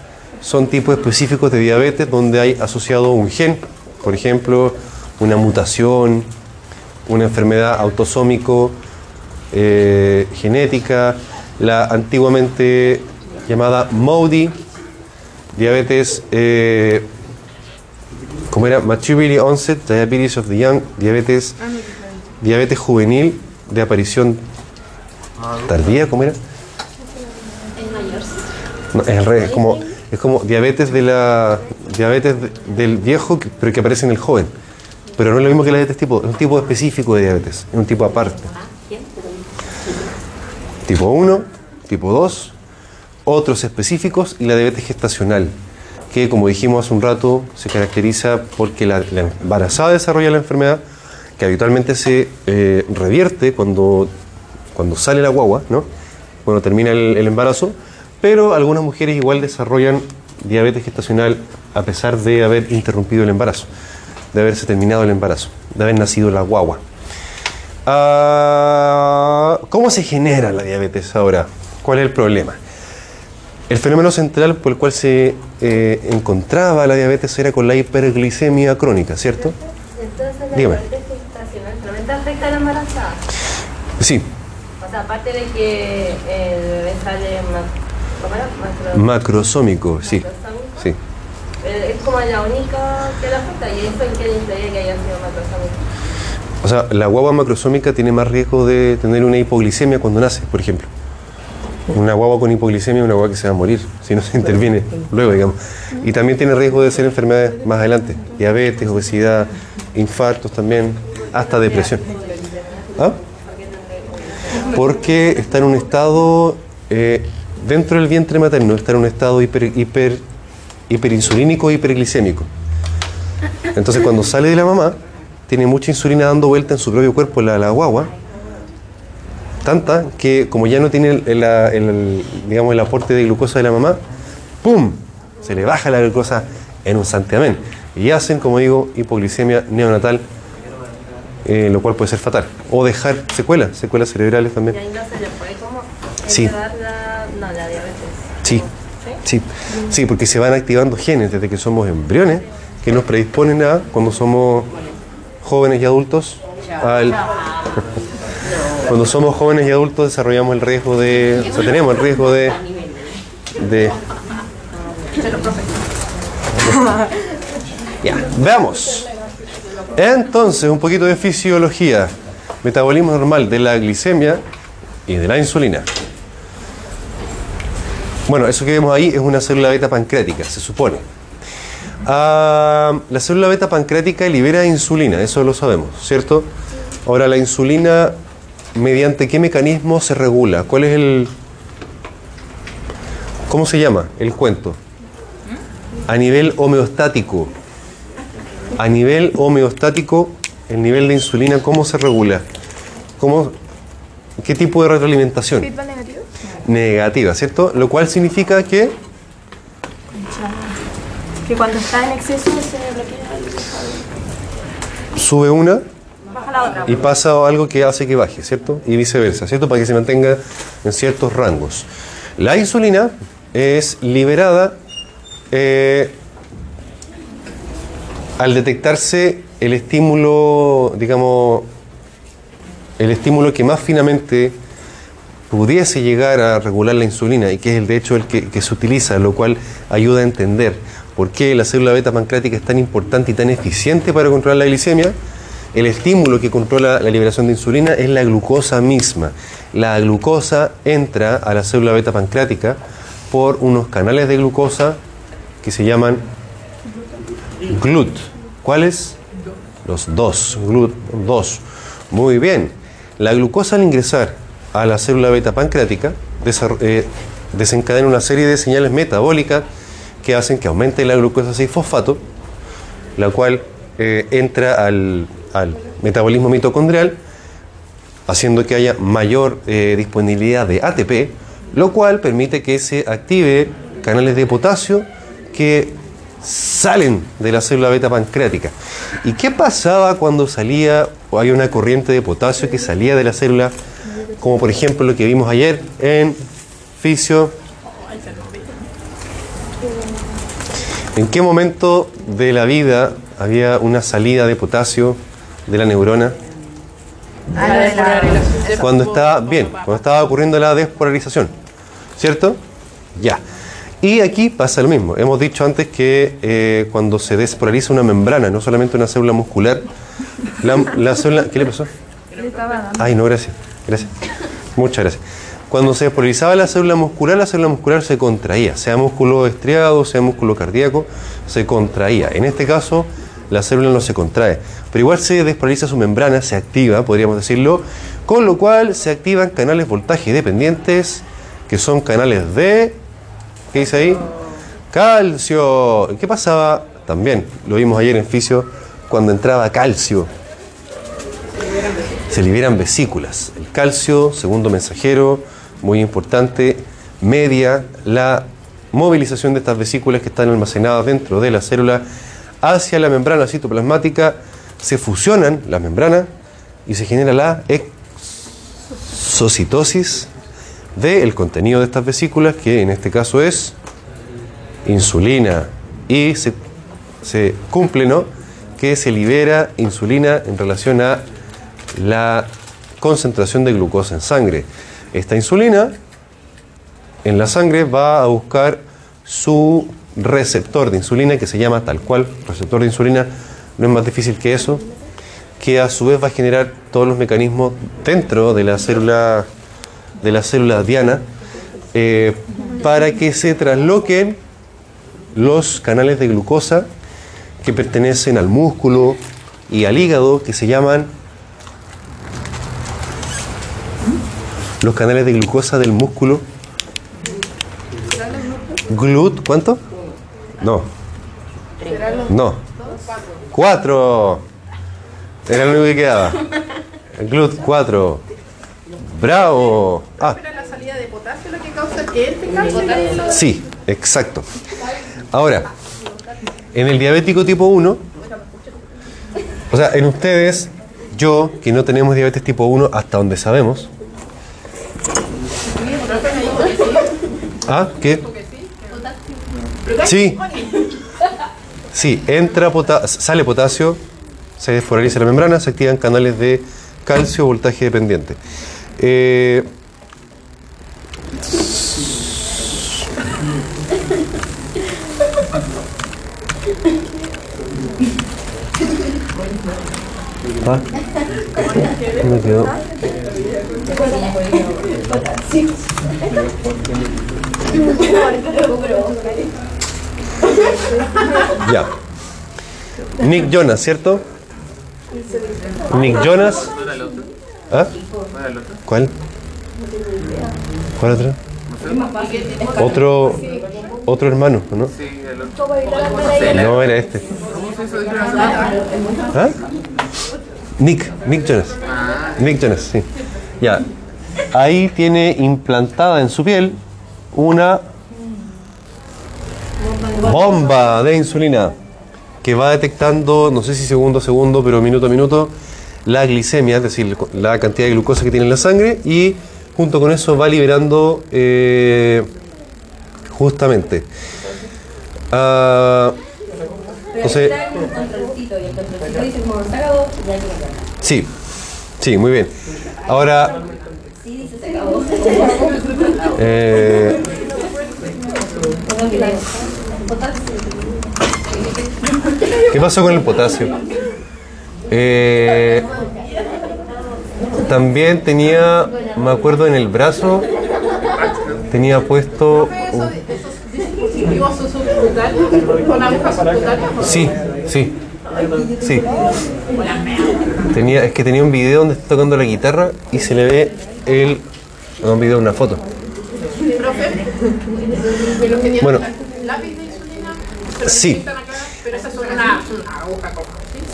son tipos específicos de diabetes donde hay asociado un gen, por ejemplo, una mutación, una enfermedad autosómico, eh, genética, la antiguamente llamada MODY, diabetes, eh, ¿cómo era? Maturity Onset Diabetes of the Young, diabetes, diabetes juvenil de aparición tardía, ¿cómo era? No, es al revés, es como, es como diabetes de la diabetes de- del viejo, pero que aparece en el joven. Pero no es lo mismo que la diabetes tipo, es un tipo específico de diabetes, es un tipo aparte. Tipo 1, tipo 2, otros específicos y la diabetes gestacional, que como dijimos hace un rato, se caracteriza porque la, la embarazada desarrolla la enfermedad, que habitualmente se eh, revierte cuando, cuando sale la guagua, ¿no? cuando termina el embarazo, pero algunas mujeres igual desarrollan diabetes gestacional a pesar de haber interrumpido el embarazo, de haberse terminado el embarazo, de haber nacido la guagua. Ah, ¿Cómo se genera la diabetes ahora? ¿Cuál es el problema? El fenómeno central por el cual se eh, encontraba la diabetes era con la hiperglicemia crónica, ¿cierto? Entonces la Dígame. diabetes gestacional solamente afecta a la embarazada. Sí, O sea, aparte de que el bebé sale ma- ¿cómo era? Macro- macrosómico, sí, macrosómico. sí. Eh, Es como la única que la afecta y eso en que influye que haya sido macrosómico. O sea, la guagua macrosómica tiene más riesgo de tener una hipoglicemia cuando nace, por ejemplo. Una guagua con hipoglicemia es una guagua que se va a morir si no se interviene luego, digamos. Y también tiene riesgo de ser enfermedades más adelante. Diabetes, obesidad, infartos también, hasta depresión. ¿Ah? Porque está en un estado, eh, dentro del vientre materno, está en un estado hiper, hiper, hiperinsulínico, hiperglicémico. Entonces cuando sale de la mamá, tiene mucha insulina dando vuelta en su propio cuerpo, la, la guagua, tanta que como ya no tiene el, el- el- digamos, el aporte de glucosa de la mamá, ¡pum! Se le baja la glucosa en un santiamén. Y hacen, como digo, hipoglicemia neonatal, eh, lo cual puede ser fatal. O dejar secuelas, secuelas cerebrales también. Y ahí no se le puede como Sí. La, diabetes. Sí, ¿Sí? Sí, sí, porque se van activando genes desde que somos embriones que nos predisponen a, cuando somos jóvenes y adultos, al... Cuando somos jóvenes y adultos desarrollamos el riesgo de... O sea, tenemos el riesgo de... de ya, veamos. Entonces, un poquito de fisiología. Metabolismo normal de la glicemia y de la insulina. Bueno, eso que vemos ahí es una célula beta pancreática, se supone. Ah, la célula beta pancreática libera insulina, eso lo sabemos, ¿cierto? Ahora, la insulina, ¿mediante qué mecanismo se regula? ¿Cuál es el... ¿Cómo se llama el cuento? A nivel homeostático. A nivel homeostático, el nivel de insulina, ¿cómo se regula? ¿Cómo, ¿Qué tipo de retroalimentación? Negativa, ¿cierto? Lo cual significa que Que cuando está en exceso se bloquea. sube una Baja la otra. y pasa algo que hace que baje, ¿cierto? Y viceversa, ¿cierto? Para que se mantenga en ciertos rangos. La insulina es liberada eh, al detectarse el estímulo, digamos, el estímulo que más finamente pudiese llegar a regular la insulina y que es el de hecho el que, que se utiliza, lo cual ayuda a entender por qué la célula beta pancreática es tan importante y tan eficiente para controlar la glicemia. El estímulo que controla la liberación de insulina es la glucosa misma. La glucosa entra a la célula beta pancreática por unos canales de glucosa que se llaman GLUT. ¿Cuáles? Los dos. GLUT 2. Muy bien. La glucosa al ingresar a la célula beta pancreática eh, desencadena una serie de señales metabólicas que hacen que aumente la glucosa 6-fosfato, la cual eh, entra al, al metabolismo mitocondrial, haciendo que haya mayor eh, disponibilidad de ATP, lo cual permite que se active canales de potasio que salen de la célula beta pancreática. ¿Y qué pasaba cuando salía o hay una corriente de potasio que salía de la célula, como por ejemplo lo que vimos ayer en fisio? ¿En qué momento de la vida había una salida de potasio de la neurona? Ah, Cuando estaba, bien, cuando estaba ocurriendo la despolarización, ¿cierto? Ya. Y aquí pasa lo mismo. Hemos dicho antes que eh, cuando se despolariza una membrana, no solamente una célula muscular, la, la célula... ¿Qué le pasó? Ay, no, gracias. Gracias. Muchas gracias. Cuando se despolarizaba la célula muscular, la célula muscular se contraía, sea músculo estriado, sea músculo cardíaco, se contraía. En este caso, la célula no se contrae, pero igual se despolariza su membrana, se activa, podríamos decirlo, con lo cual se activan canales voltaje dependientes, que son canales de... ¿Qué dice ahí? Calcio. ¿Qué pasaba? También, lo vimos ayer en fisio, cuando entraba calcio se liberan vesículas. Calcio, segundo mensajero, muy importante, media la movilización de estas vesículas que están almacenadas dentro de la célula hacia la membrana citoplasmática, se fusionan las membranas y se genera la exocitosis del contenido de estas vesículas, que en este caso es insulina. Y se, se cumple, ¿no? Que se libera insulina en relación a la concentración de glucosa en sangre. Esta insulina en la sangre va a buscar su receptor de insulina que se llama tal cual, receptor de insulina, no es más difícil que eso, que a su vez va a generar todos los mecanismos dentro de la célula de la célula diana eh, para que se trasloquen los canales de glucosa que pertenecen al músculo y al hígado que se llaman los canales de glucosa del músculo. Glut, ¿cuánto? No. No. Cuatro. Era lo único que quedaba. Glut, cuatro. Bravo. Ah, la salida de potasio lo que causa que este cáncer sí, exacto. Ahora, en el diabético tipo 1, o sea, en ustedes, yo, que no tenemos diabetes tipo 1 hasta donde sabemos. ¿Ah? ¿Qué? Sí. Sí, entra pota- sale potasio, se despolariza la membrana, se activan canales de calcio, voltaje dependiente. Eh, Ah, me quedó. Ya. Nick Jonas, ¿cierto? Nick Jonas. ¿Ah? ¿Cuál? ¿Cuál otro? Otro, otro hermano, ¿no? No era este. ¿Ah? Nick, Nick Jonas. Nick Jonas, sí. Ya. Ahí tiene implantada en su piel una bomba de insulina que va detectando, no sé si segundo a segundo, pero minuto a minuto, la glicemia, es decir, la cantidad de glucosa que tiene en la sangre y junto con eso va liberando eh, justamente. ah, entonces, Sí, sí, muy bien. Ahora, eh, ¿qué pasó con el potasio? Eh, también tenía, me acuerdo en el brazo, tenía puesto... Sí, sí, sí. Tenía, es que tenía un video donde está tocando la guitarra y se le ve el... Un video, una foto. Profe, de los que tienen Bueno. lápiz de insulina, se Sí. acá, pero esas son una, una aguja como.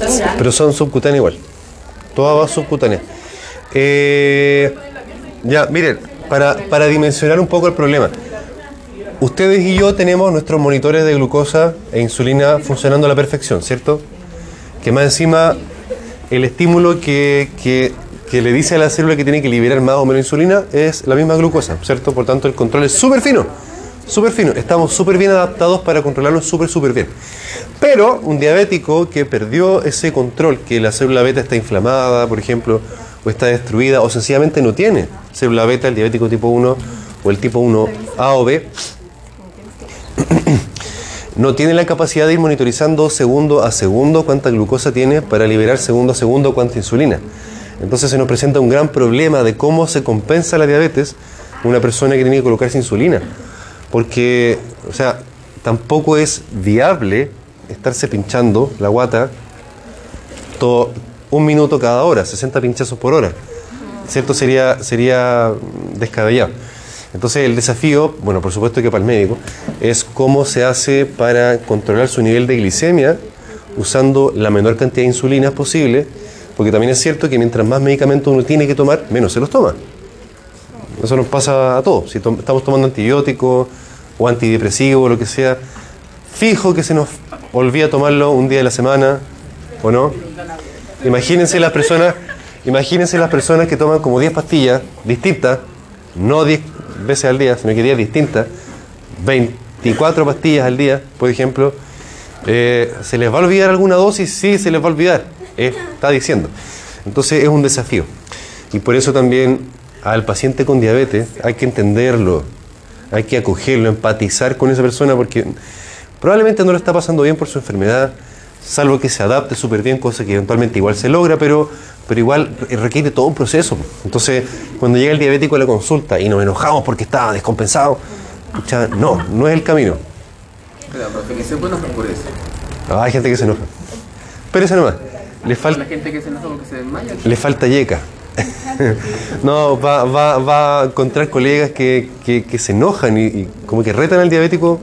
¿sí? Pero son subcutáneas igual. Todas va subcutánea. Eh, ya, miren, para, para dimensionar un poco el problema. Ustedes y yo tenemos nuestros monitores de glucosa e insulina funcionando a la perfección, ¿cierto? Que más encima el estímulo que, que- que le dice a la célula que tiene que liberar más o menos insulina es la misma glucosa, ¿cierto? Por tanto, el control es súper fino, súper fino. Estamos súper bien adaptados para controlarlo súper, súper bien. Pero un diabético que perdió ese control, que la célula beta está inflamada, por ejemplo, o está destruida, o sencillamente no tiene célula beta, el diabético tipo 1 o el tipo 1A o B, no tiene la capacidad de ir monitorizando segundo a segundo cuánta glucosa tiene para liberar segundo a segundo cuánta insulina. Entonces se nos presenta un gran problema de cómo se compensa la diabetes una persona que tiene que colocarse insulina. Porque, o sea, tampoco es viable estarse pinchando la guata todo, un minuto cada hora, 60 pinchazos por hora. ¿Cierto? Sería, sería descabellado. Entonces el desafío, bueno, por supuesto que para el médico, es cómo se hace para controlar su nivel de glicemia usando la menor cantidad de insulina posible, porque también es cierto que mientras más medicamentos uno tiene que tomar, menos se los toma. Eso nos pasa a todos. Si estamos tomando antibióticos o antidepresivos o lo que sea, fijo que se nos olvida tomarlo un día de la semana, ¿o no? Imagínense las personas, imagínense las personas que toman como 10 pastillas distintas, no 10 veces al día, sino que 10 distintas, 24 pastillas al día, por ejemplo, eh, ¿se les va a olvidar alguna dosis? Sí, se les va a olvidar, está diciendo. Entonces es un desafío. Y por eso también al paciente con diabetes hay que entenderlo, hay que acogerlo, empatizar con esa persona porque probablemente no lo está pasando bien por su enfermedad, salvo que se adapte súper bien, cosa que eventualmente igual se logra, pero, pero igual requiere todo un proceso. Entonces, cuando llega el diabético a la consulta y nos enojamos porque estaba descompensado, pucha, no, no es el camino. Pero, que se por eso. Ah, hay gente que se enoja. Pero ese nomás, le, La falta gente que se enoja porque se desmaya. le falta yeca. no, va, va, va a encontrar colegas que, que- que se enojan y, y como que retan al diabético.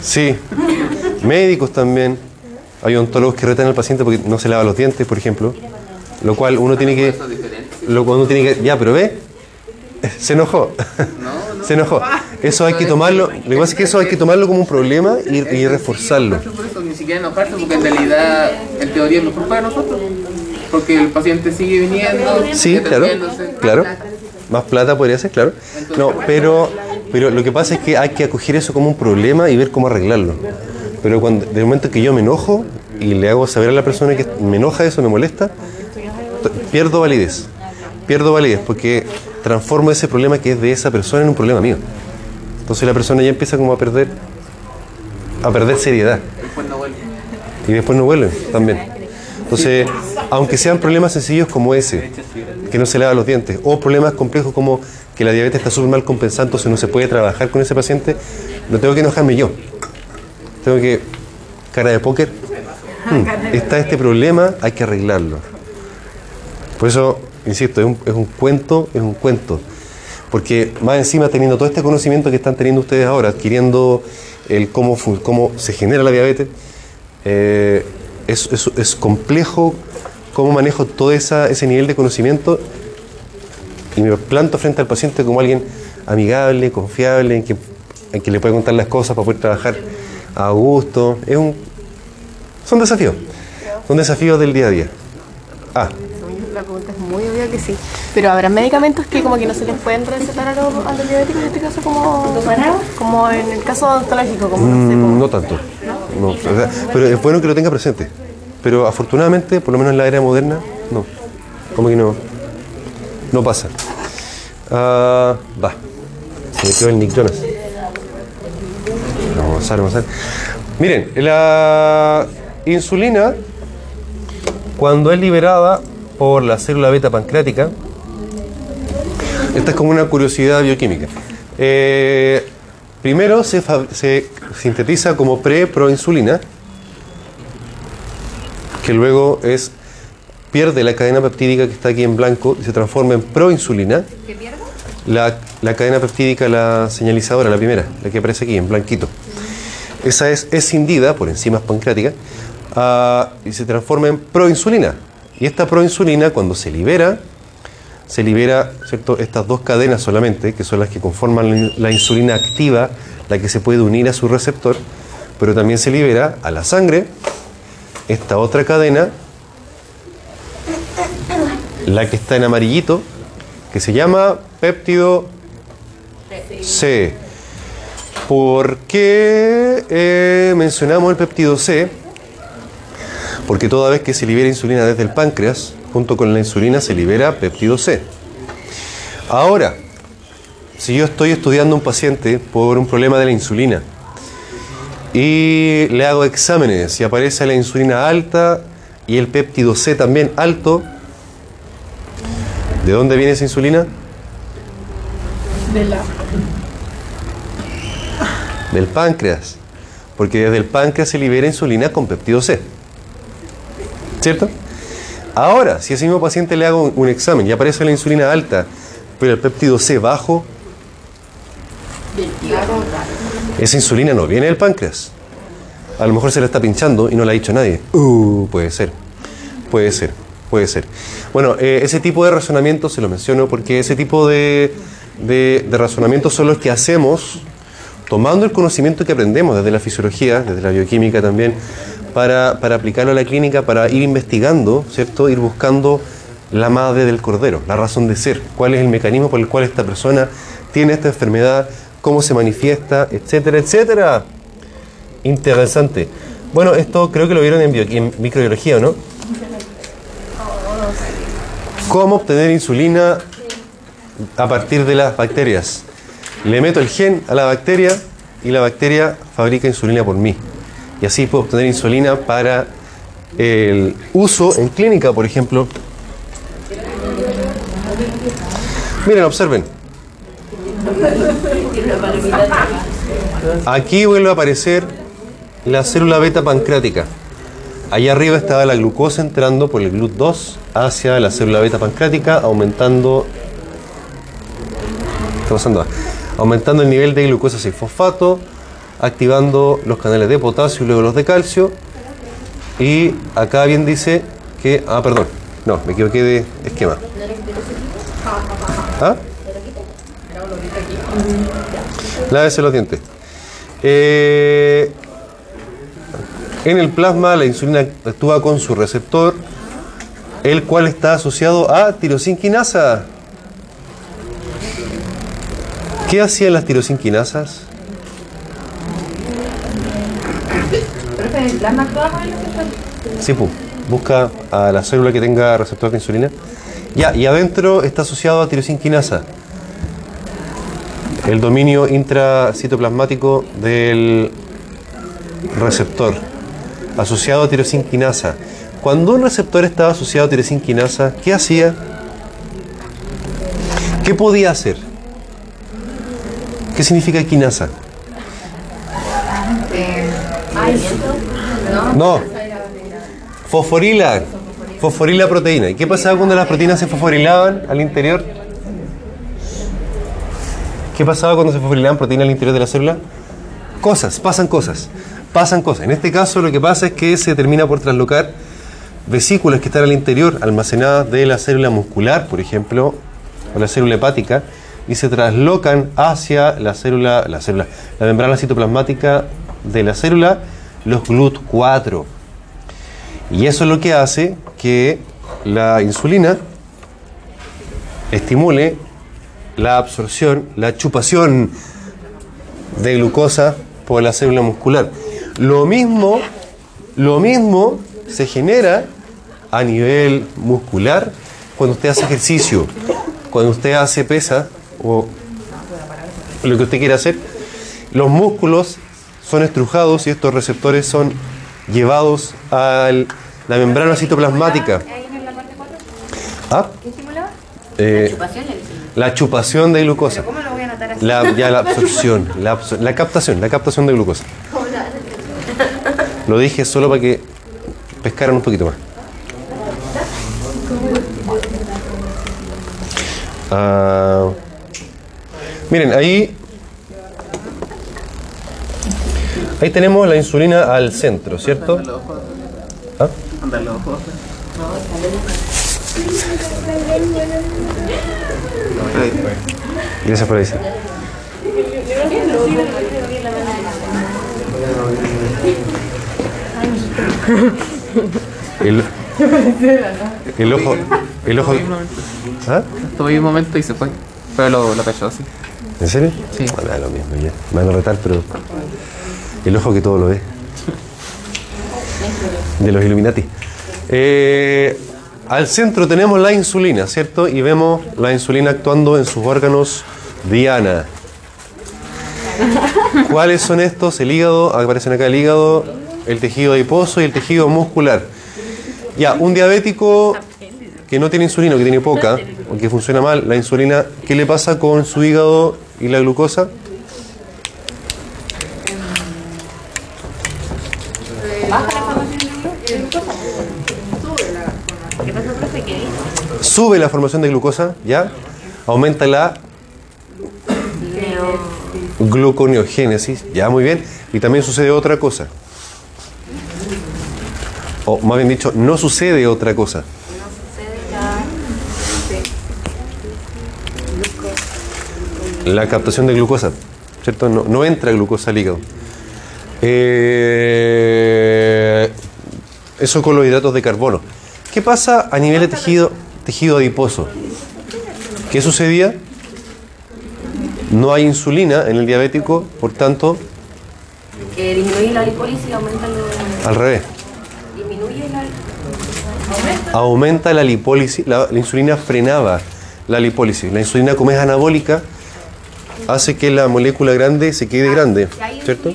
Sí, médicos también. Hay odontólogos que retan al paciente porque no se lava los dientes, por ejemplo. Lo cual uno tiene que. Lo cual uno tiene que. Ya, pero ve. Se enojó. Se enojó. Eso hay que tomarlo. Lo que pasa es que eso hay que tomarlo como un problema y, y reforzarlo. Enojarse por eso, ni siquiera enojarse porque en realidad en teoría es mejor para nosotros. Porque el paciente sigue viniendo, Sí, claro, claro. Más plata podría ser, claro. No, pero Pero lo que pasa es que hay que acoger eso como un problema y ver cómo arreglarlo. Pero cuando, del momento que yo me enojo y le hago saber a la persona que me enoja eso, me molesta, pierdo validez. Pierdo validez porque transformo ese problema que es de esa persona en un problema mío. Entonces la persona ya empieza como a perder a perder seriedad Después no vuelve. y después no vuelven también. Entonces, aunque sean problemas sencillos como ese, que no se lava los dientes, o problemas complejos como que la diabetes está súper mal compensada, entonces no se puede trabajar con ese paciente, no tengo que enojarme yo. Tengo que, cara de póker, hmm, está este problema, hay que arreglarlo. Por eso, insisto, es un, es un cuento, es un cuento. Porque más encima teniendo todo este conocimiento que están teniendo ustedes ahora, adquiriendo el cómo, cómo se genera la diabetes, eh, es, es- complejo cómo manejo todo esa, ese nivel de conocimiento y me planto frente al paciente como alguien amigable, confiable, en que, en que le puede contar las cosas para poder trabajar a gusto. Es un, son desafíos, son desafíos del día a día. Ah, La pregunta muy obvia que sí. Pero habrá medicamentos que como que no se les pueden recetar a los, a los diabéticos, en este caso como, como en el caso odontológico, como no sé, Mm, como- no tanto. No, pero es bueno que lo tenga presente. Pero afortunadamente, por lo menos en la era moderna, no. Como que no. No pasa. Ah, va. Se me quedó el Nick Jonas. Vamos a avanzar, vamos a avanzar. Miren, la insulina, cuando es liberada por la célula beta pancreática, esta es como una curiosidad bioquímica. Eh, primero se, sintetiza como pre-proinsulina, que luego es pierde la cadena peptídica que está aquí en blanco y se transforma en proinsulina. ¿Qué pierdo? La, la cadena peptídica, la señalizadora, la primera, la que aparece aquí en blanquito. Esa es escindida por enzimas pancreáticas ah, y se transforma en proinsulina. Y esta proinsulina, cuando se libera, se libera ¿cierto? estas dos cadenas solamente, que son las que conforman la, insulina activa, la que se puede unir a su receptor, pero también se libera a la sangre esta otra cadena, la que está en amarillito, que se llama péptido C. ¿Por qué eh, mencionamos el péptido C? Porque toda vez que se libera insulina desde el páncreas, junto con la insulina se libera péptido C. Ahora, si yo estoy estudiando a un paciente por un problema de la insulina y le hago exámenes y aparece la insulina alta y el péptido C también alto, ¿de dónde viene esa insulina? De la. Del páncreas. Porque desde el páncreas se libera insulina con péptido C. ¿Cierto? Ahora, si a ese mismo paciente le hago un, examen y aparece la insulina alta, pero el péptido C bajo, esa insulina no viene del páncreas. A lo mejor se la está pinchando y no la ha dicho nadie. Uh, puede ser. Puede ser. Puede ser. Bueno, eh, ese tipo de razonamiento se lo menciono porque ese tipo de, de, de razonamientos son los que hacemos tomando el conocimiento que aprendemos desde la fisiología, desde la bioquímica también, para, aplicarlo a la clínica, para ir investigando, ¿cierto? Ir buscando la madre del cordero, la razón de ser, cuál es el mecanismo por el cual esta persona tiene esta enfermedad, cómo se manifiesta, etcétera, etcétera. Interesante. Bueno, esto creo que lo vieron en, bio- en microbiología, ¿o ¿no? ¿Cómo obtener insulina a partir de las bacterias? Le meto el gen a la bacteria y la bacteria fabrica insulina por mí. Y así puedo obtener insulina para el uso en clínica, por ejemplo. Miren, observen. Aquí vuelve a aparecer la célula beta pancreática. Allá arriba estaba la glucosa entrando por el GLUT2 hacia la célula beta pancreática, aumentando. ¿Qué está pasando? Aumentando el nivel de glucosa 6-fosfato, activando los canales de potasio y luego los de calcio. Y acá bien dice que. Ah, perdón. No, me equivoqué de esquema. ¿Ah? Lávese los dientes. Eh, en el plasma la insulina actúa con su receptor, el cual está asociado a tirosinquinasa. ¿Qué hacían las tirosinquinasas? Profe, ¿el plasma actúa con el receptor? Sí, pu. busca a la célula que tenga receptor de insulina. Ya, y adentro está asociado a tirosinquinasa. El dominio intracitoplasmático del receptor, asociado a tirosinquinasa. Cuando un receptor estaba asociado a tirosinquinasa, ¿qué hacía? ¿Qué podía hacer? ¿Qué significa quinasa? No. Fosforila. Fosforila proteína. ¿Y qué pasaba cuando las proteínas se fosforilaban al interior? ¿Qué pasaba cuando se fosforilaban proteínas al interior de la célula? Cosas, pasan cosas. Pasan cosas. En este caso lo que pasa es que se termina por traslocar vesículas que están al interior, almacenadas de la célula muscular, por ejemplo, o la célula hepática, y se traslocan hacia la célula, la célula, la membrana citoplasmática de la célula, los GLUT4. Y eso es lo que hace que la insulina estimule la absorción, la chupación de glucosa por la célula muscular. Lo mismo, lo mismo se genera a nivel muscular cuando usted hace ejercicio, cuando usted hace pesa o lo que usted quiera hacer. Los músculos son estrujados y estos receptores son llevados a la membrana citoplasmática. ¿Ah? ¿Qué estimulaba? Eh, la chupación de glucosa. ¿Cómo lo voy a anotar así? La, ya la absorción, la, absor- la captación, la captación de glucosa. Lo dije solo para que pescaran un poquito más. Ah, miren, ahí, ahí tenemos la insulina al centro, ¿cierto? ¿Ah? Anda los ojos. Gracias por ahí. El, el ojo. El ojo. ¿Ah? Tuve un momento y se fue. Pero lo, lo así. ¿En serio? Sí. Ah, da lo mismo, ya. Me van a retar, pero. El ojo que todo lo ve. De los Illuminati. Eh, al centro tenemos la insulina, ¿cierto? Y vemos la insulina actuando en sus órganos diana. ¿Cuáles son estos? El hígado, aparecen acá el hígado, el tejido adiposo y el tejido muscular. Ya, un diabético que no tiene insulina, que tiene poca, o que funciona mal, la insulina, ¿qué le pasa con su hígado y la glucosa? ¿Qué pasa, profe? ¿Qué dice? Sube la formación de glucosa, ¿ya? Aumenta la gluconeogénesis, ya muy bien. Y también sucede otra cosa. O más bien dicho, no sucede otra cosa. La captación de glucosa, ¿cierto? No, entra glucosa al hígado. Eh, eso con los hidratos de carbono. ¿Qué pasa a nivel de tejido, tejido adiposo? ¿Qué sucedía? No hay insulina en el diabético, por tanto, Que disminuye la lipólisis y aumenta el... al revés. Disminuye la... Aumenta la lipólisis, la, la insulina frenaba la lipólisis. La insulina, como es anabólica, hace que la molécula grande se quede grande, ¿cierto?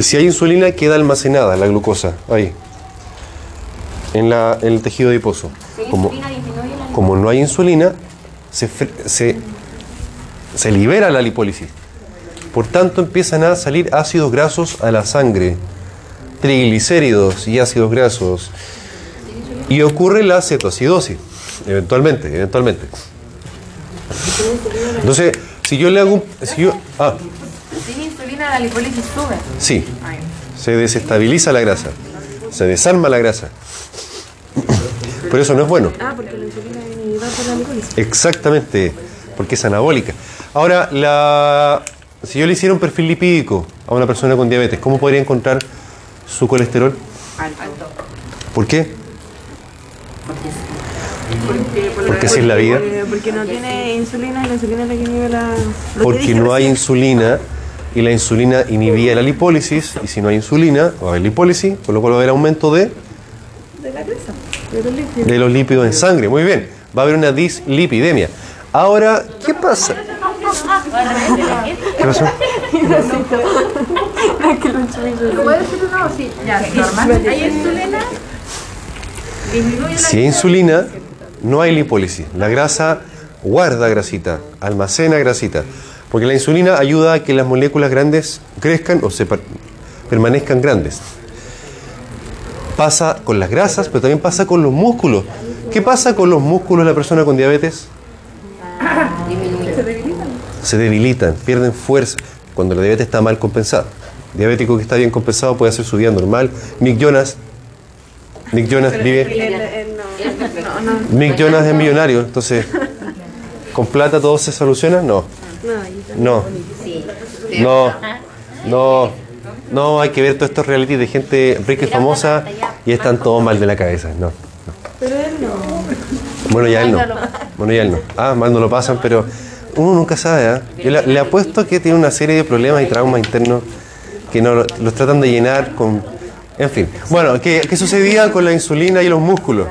Si hay insulina, queda almacenada la glucosa ahí, en, la, en el tejido adiposo. Como. Como no hay insulina, se, fre- se, se libera la lipólisis. Por tanto, empiezan a salir ácidos grasos a la sangre, triglicéridos y ácidos grasos. Y ocurre la cetoacidosis, eventualmente, eventualmente. Entonces, si yo le hago un... Si yo, ah, Sin insulina la lipólisis sube. sí, se desestabiliza la grasa, se desarma la grasa. Pero eso no es bueno. Ah, porque la insulina la. Exactamente, porque es anabólica. Ahora, la, si yo le hiciera un perfil lipídico a una persona con diabetes, ¿cómo podría encontrar su colesterol? Alto. ¿Por qué? Porque así es la vida. Porque no tiene insulina y la insulina es la que inhibe la. Porque no hay insulina y la insulina inhibía la lipólisis y si no hay insulina va a haber lipólisis, por lo cual va a haber aumento de, De la grasa, de los lípidos. de los lípidos en sangre. Muy bien, va a haber una dislipidemia. Ahora, ¿qué pasa? ¿Qué pasó? Si hay insulina, no hay lipólisis. La grasa guarda grasita, almacena grasita. Porque la insulina ayuda a que las moléculas grandes crezcan o se per- permanezcan grandes. Pasa con las grasas, pero también pasa con los músculos. ¿Qué pasa con los músculos de la persona con diabetes? Se debilitan, pierden fuerza cuando la diabetes está mal compensada. Diabético que está bien compensado puede hacer su vida normal. Nick Jonas, Nick Jonas vive. Él- él no, no, no. Nick Jonas es millonario, entonces, ¿con plata todo se soluciona? No. No. No. No. No, hay que ver todos estos reality de gente rica y famosa y están todos mal de la cabeza. No. No. Bueno, ya él no. Bueno, ya él no. Ah, mal no lo pasan, pero uno nunca sabe. ¿ah? Yo le, le apuesto que tiene una serie de problemas y traumas internos que no los tratan de llenar con. En fin. Bueno, ¿qué, qué sucedía con la insulina y los músculos?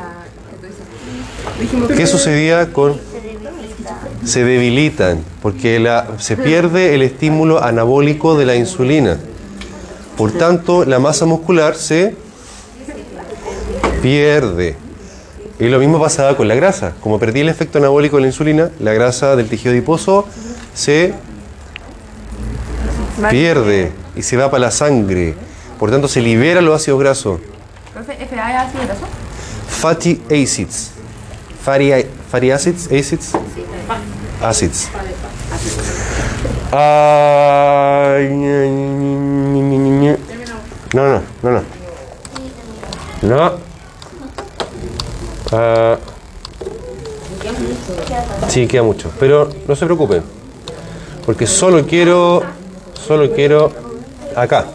¿Qué sucedía con.? Se debilitan porque la, se pierde el estímulo anabólico de la insulina. Por tanto, la masa muscular se pierde. Y lo mismo pasaba con la grasa. Como perdí el efecto anabólico de la insulina, la grasa del tejido adiposo se pierde y se va para la sangre. Por tanto, se libera los ácidos grasos. Profe, ¿FA es ácido graso? Fatty acids. Fatty, fatty acids, acids. Acids. No, no, no, no. No. Ah, sí, queda mucho. Pero no se preocupen. Porque solo quiero. Solo quiero. Acá.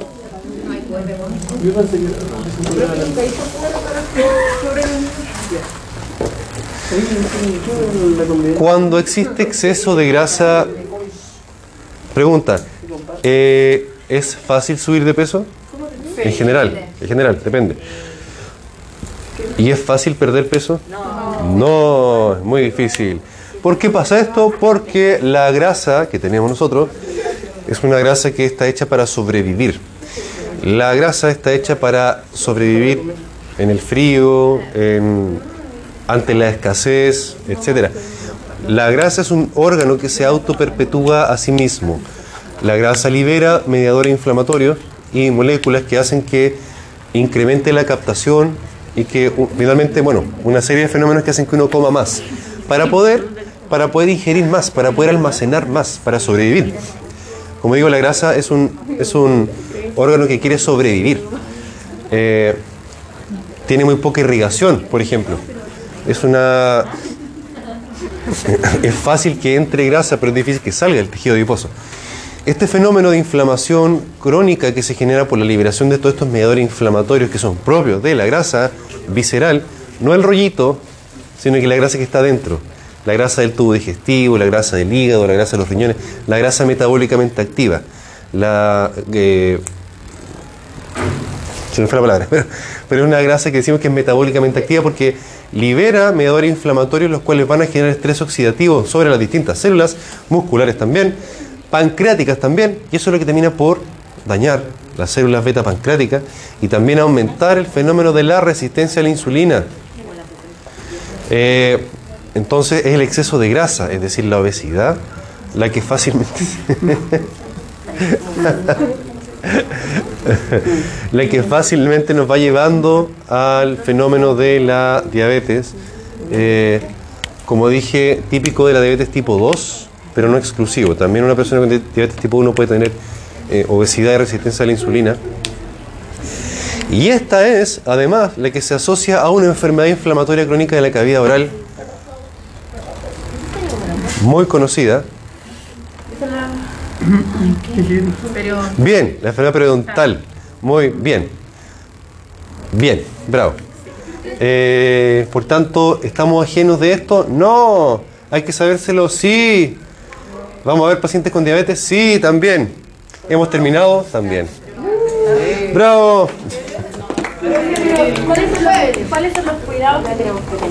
Cuando existe exceso de grasa, pregunta, eh, ¿es fácil subir de peso? En general, en general, depende. ¿Y es fácil perder peso? No, es muy difícil. ¿Por qué pasa esto? Porque la grasa que tenemos nosotros es una grasa que está hecha para sobrevivir. La grasa está hecha para sobrevivir en el frío, en- ante la escasez, etc. La grasa es un órgano que se autoperpetúa a sí mismo. La grasa libera mediadores inflamatorios y moléculas que hacen que incremente la captación y que finalmente, bueno, una serie de fenómenos que hacen que uno coma más para poder, para poder ingerir más, para poder almacenar más, para sobrevivir. Como digo, la grasa es un, es un órgano que quiere sobrevivir. Eh, tiene muy poca irrigación, por ejemplo. Es una. Es fácil que entre grasa, pero es difícil que salga del tejido adiposo. Este fenómeno de inflamación crónica que se genera por la liberación de todos estos mediadores inflamatorios que son propios de la grasa visceral, no el rollito, sino que la grasa que está dentro. La grasa del tubo digestivo, la grasa del hígado, la grasa de los riñones, la grasa metabólicamente activa. La, eh, se me fue la palabra, pero, pero es una grasa que decimos que es metabólicamente activa porque libera mediadores inflamatorios los cuales van a generar estrés oxidativo sobre las distintas células, musculares también, pancreáticas también, y eso es lo que termina por dañar las células beta pancreáticas y también aumentar el fenómeno de la resistencia a la insulina. Eh, entonces es el exceso de grasa, es decir, la obesidad, la que fácilmente la que fácilmente nos va llevando al fenómeno de la diabetes. Eh, como dije, típico de la diabetes tipo 2, pero no exclusivo. También una persona con di- diabetes tipo 1 puede tener eh, obesidad y resistencia a la insulina. Y esta es, además, la que se asocia a una enfermedad inflamatoria crónica de la cavidad oral muy conocida. Bien, la enfermedad periodontal. Muy bien. Bien, bravo. Eh, por tanto, ¿estamos ajenos de esto? No. ¿Hay que sabérselo? Sí. ¿Vamos a ver pacientes con diabetes? Sí, también. ¿Hemos terminado? También. ¡Bravo! ¿Cuáles son los, cuidados que tenemos que tener?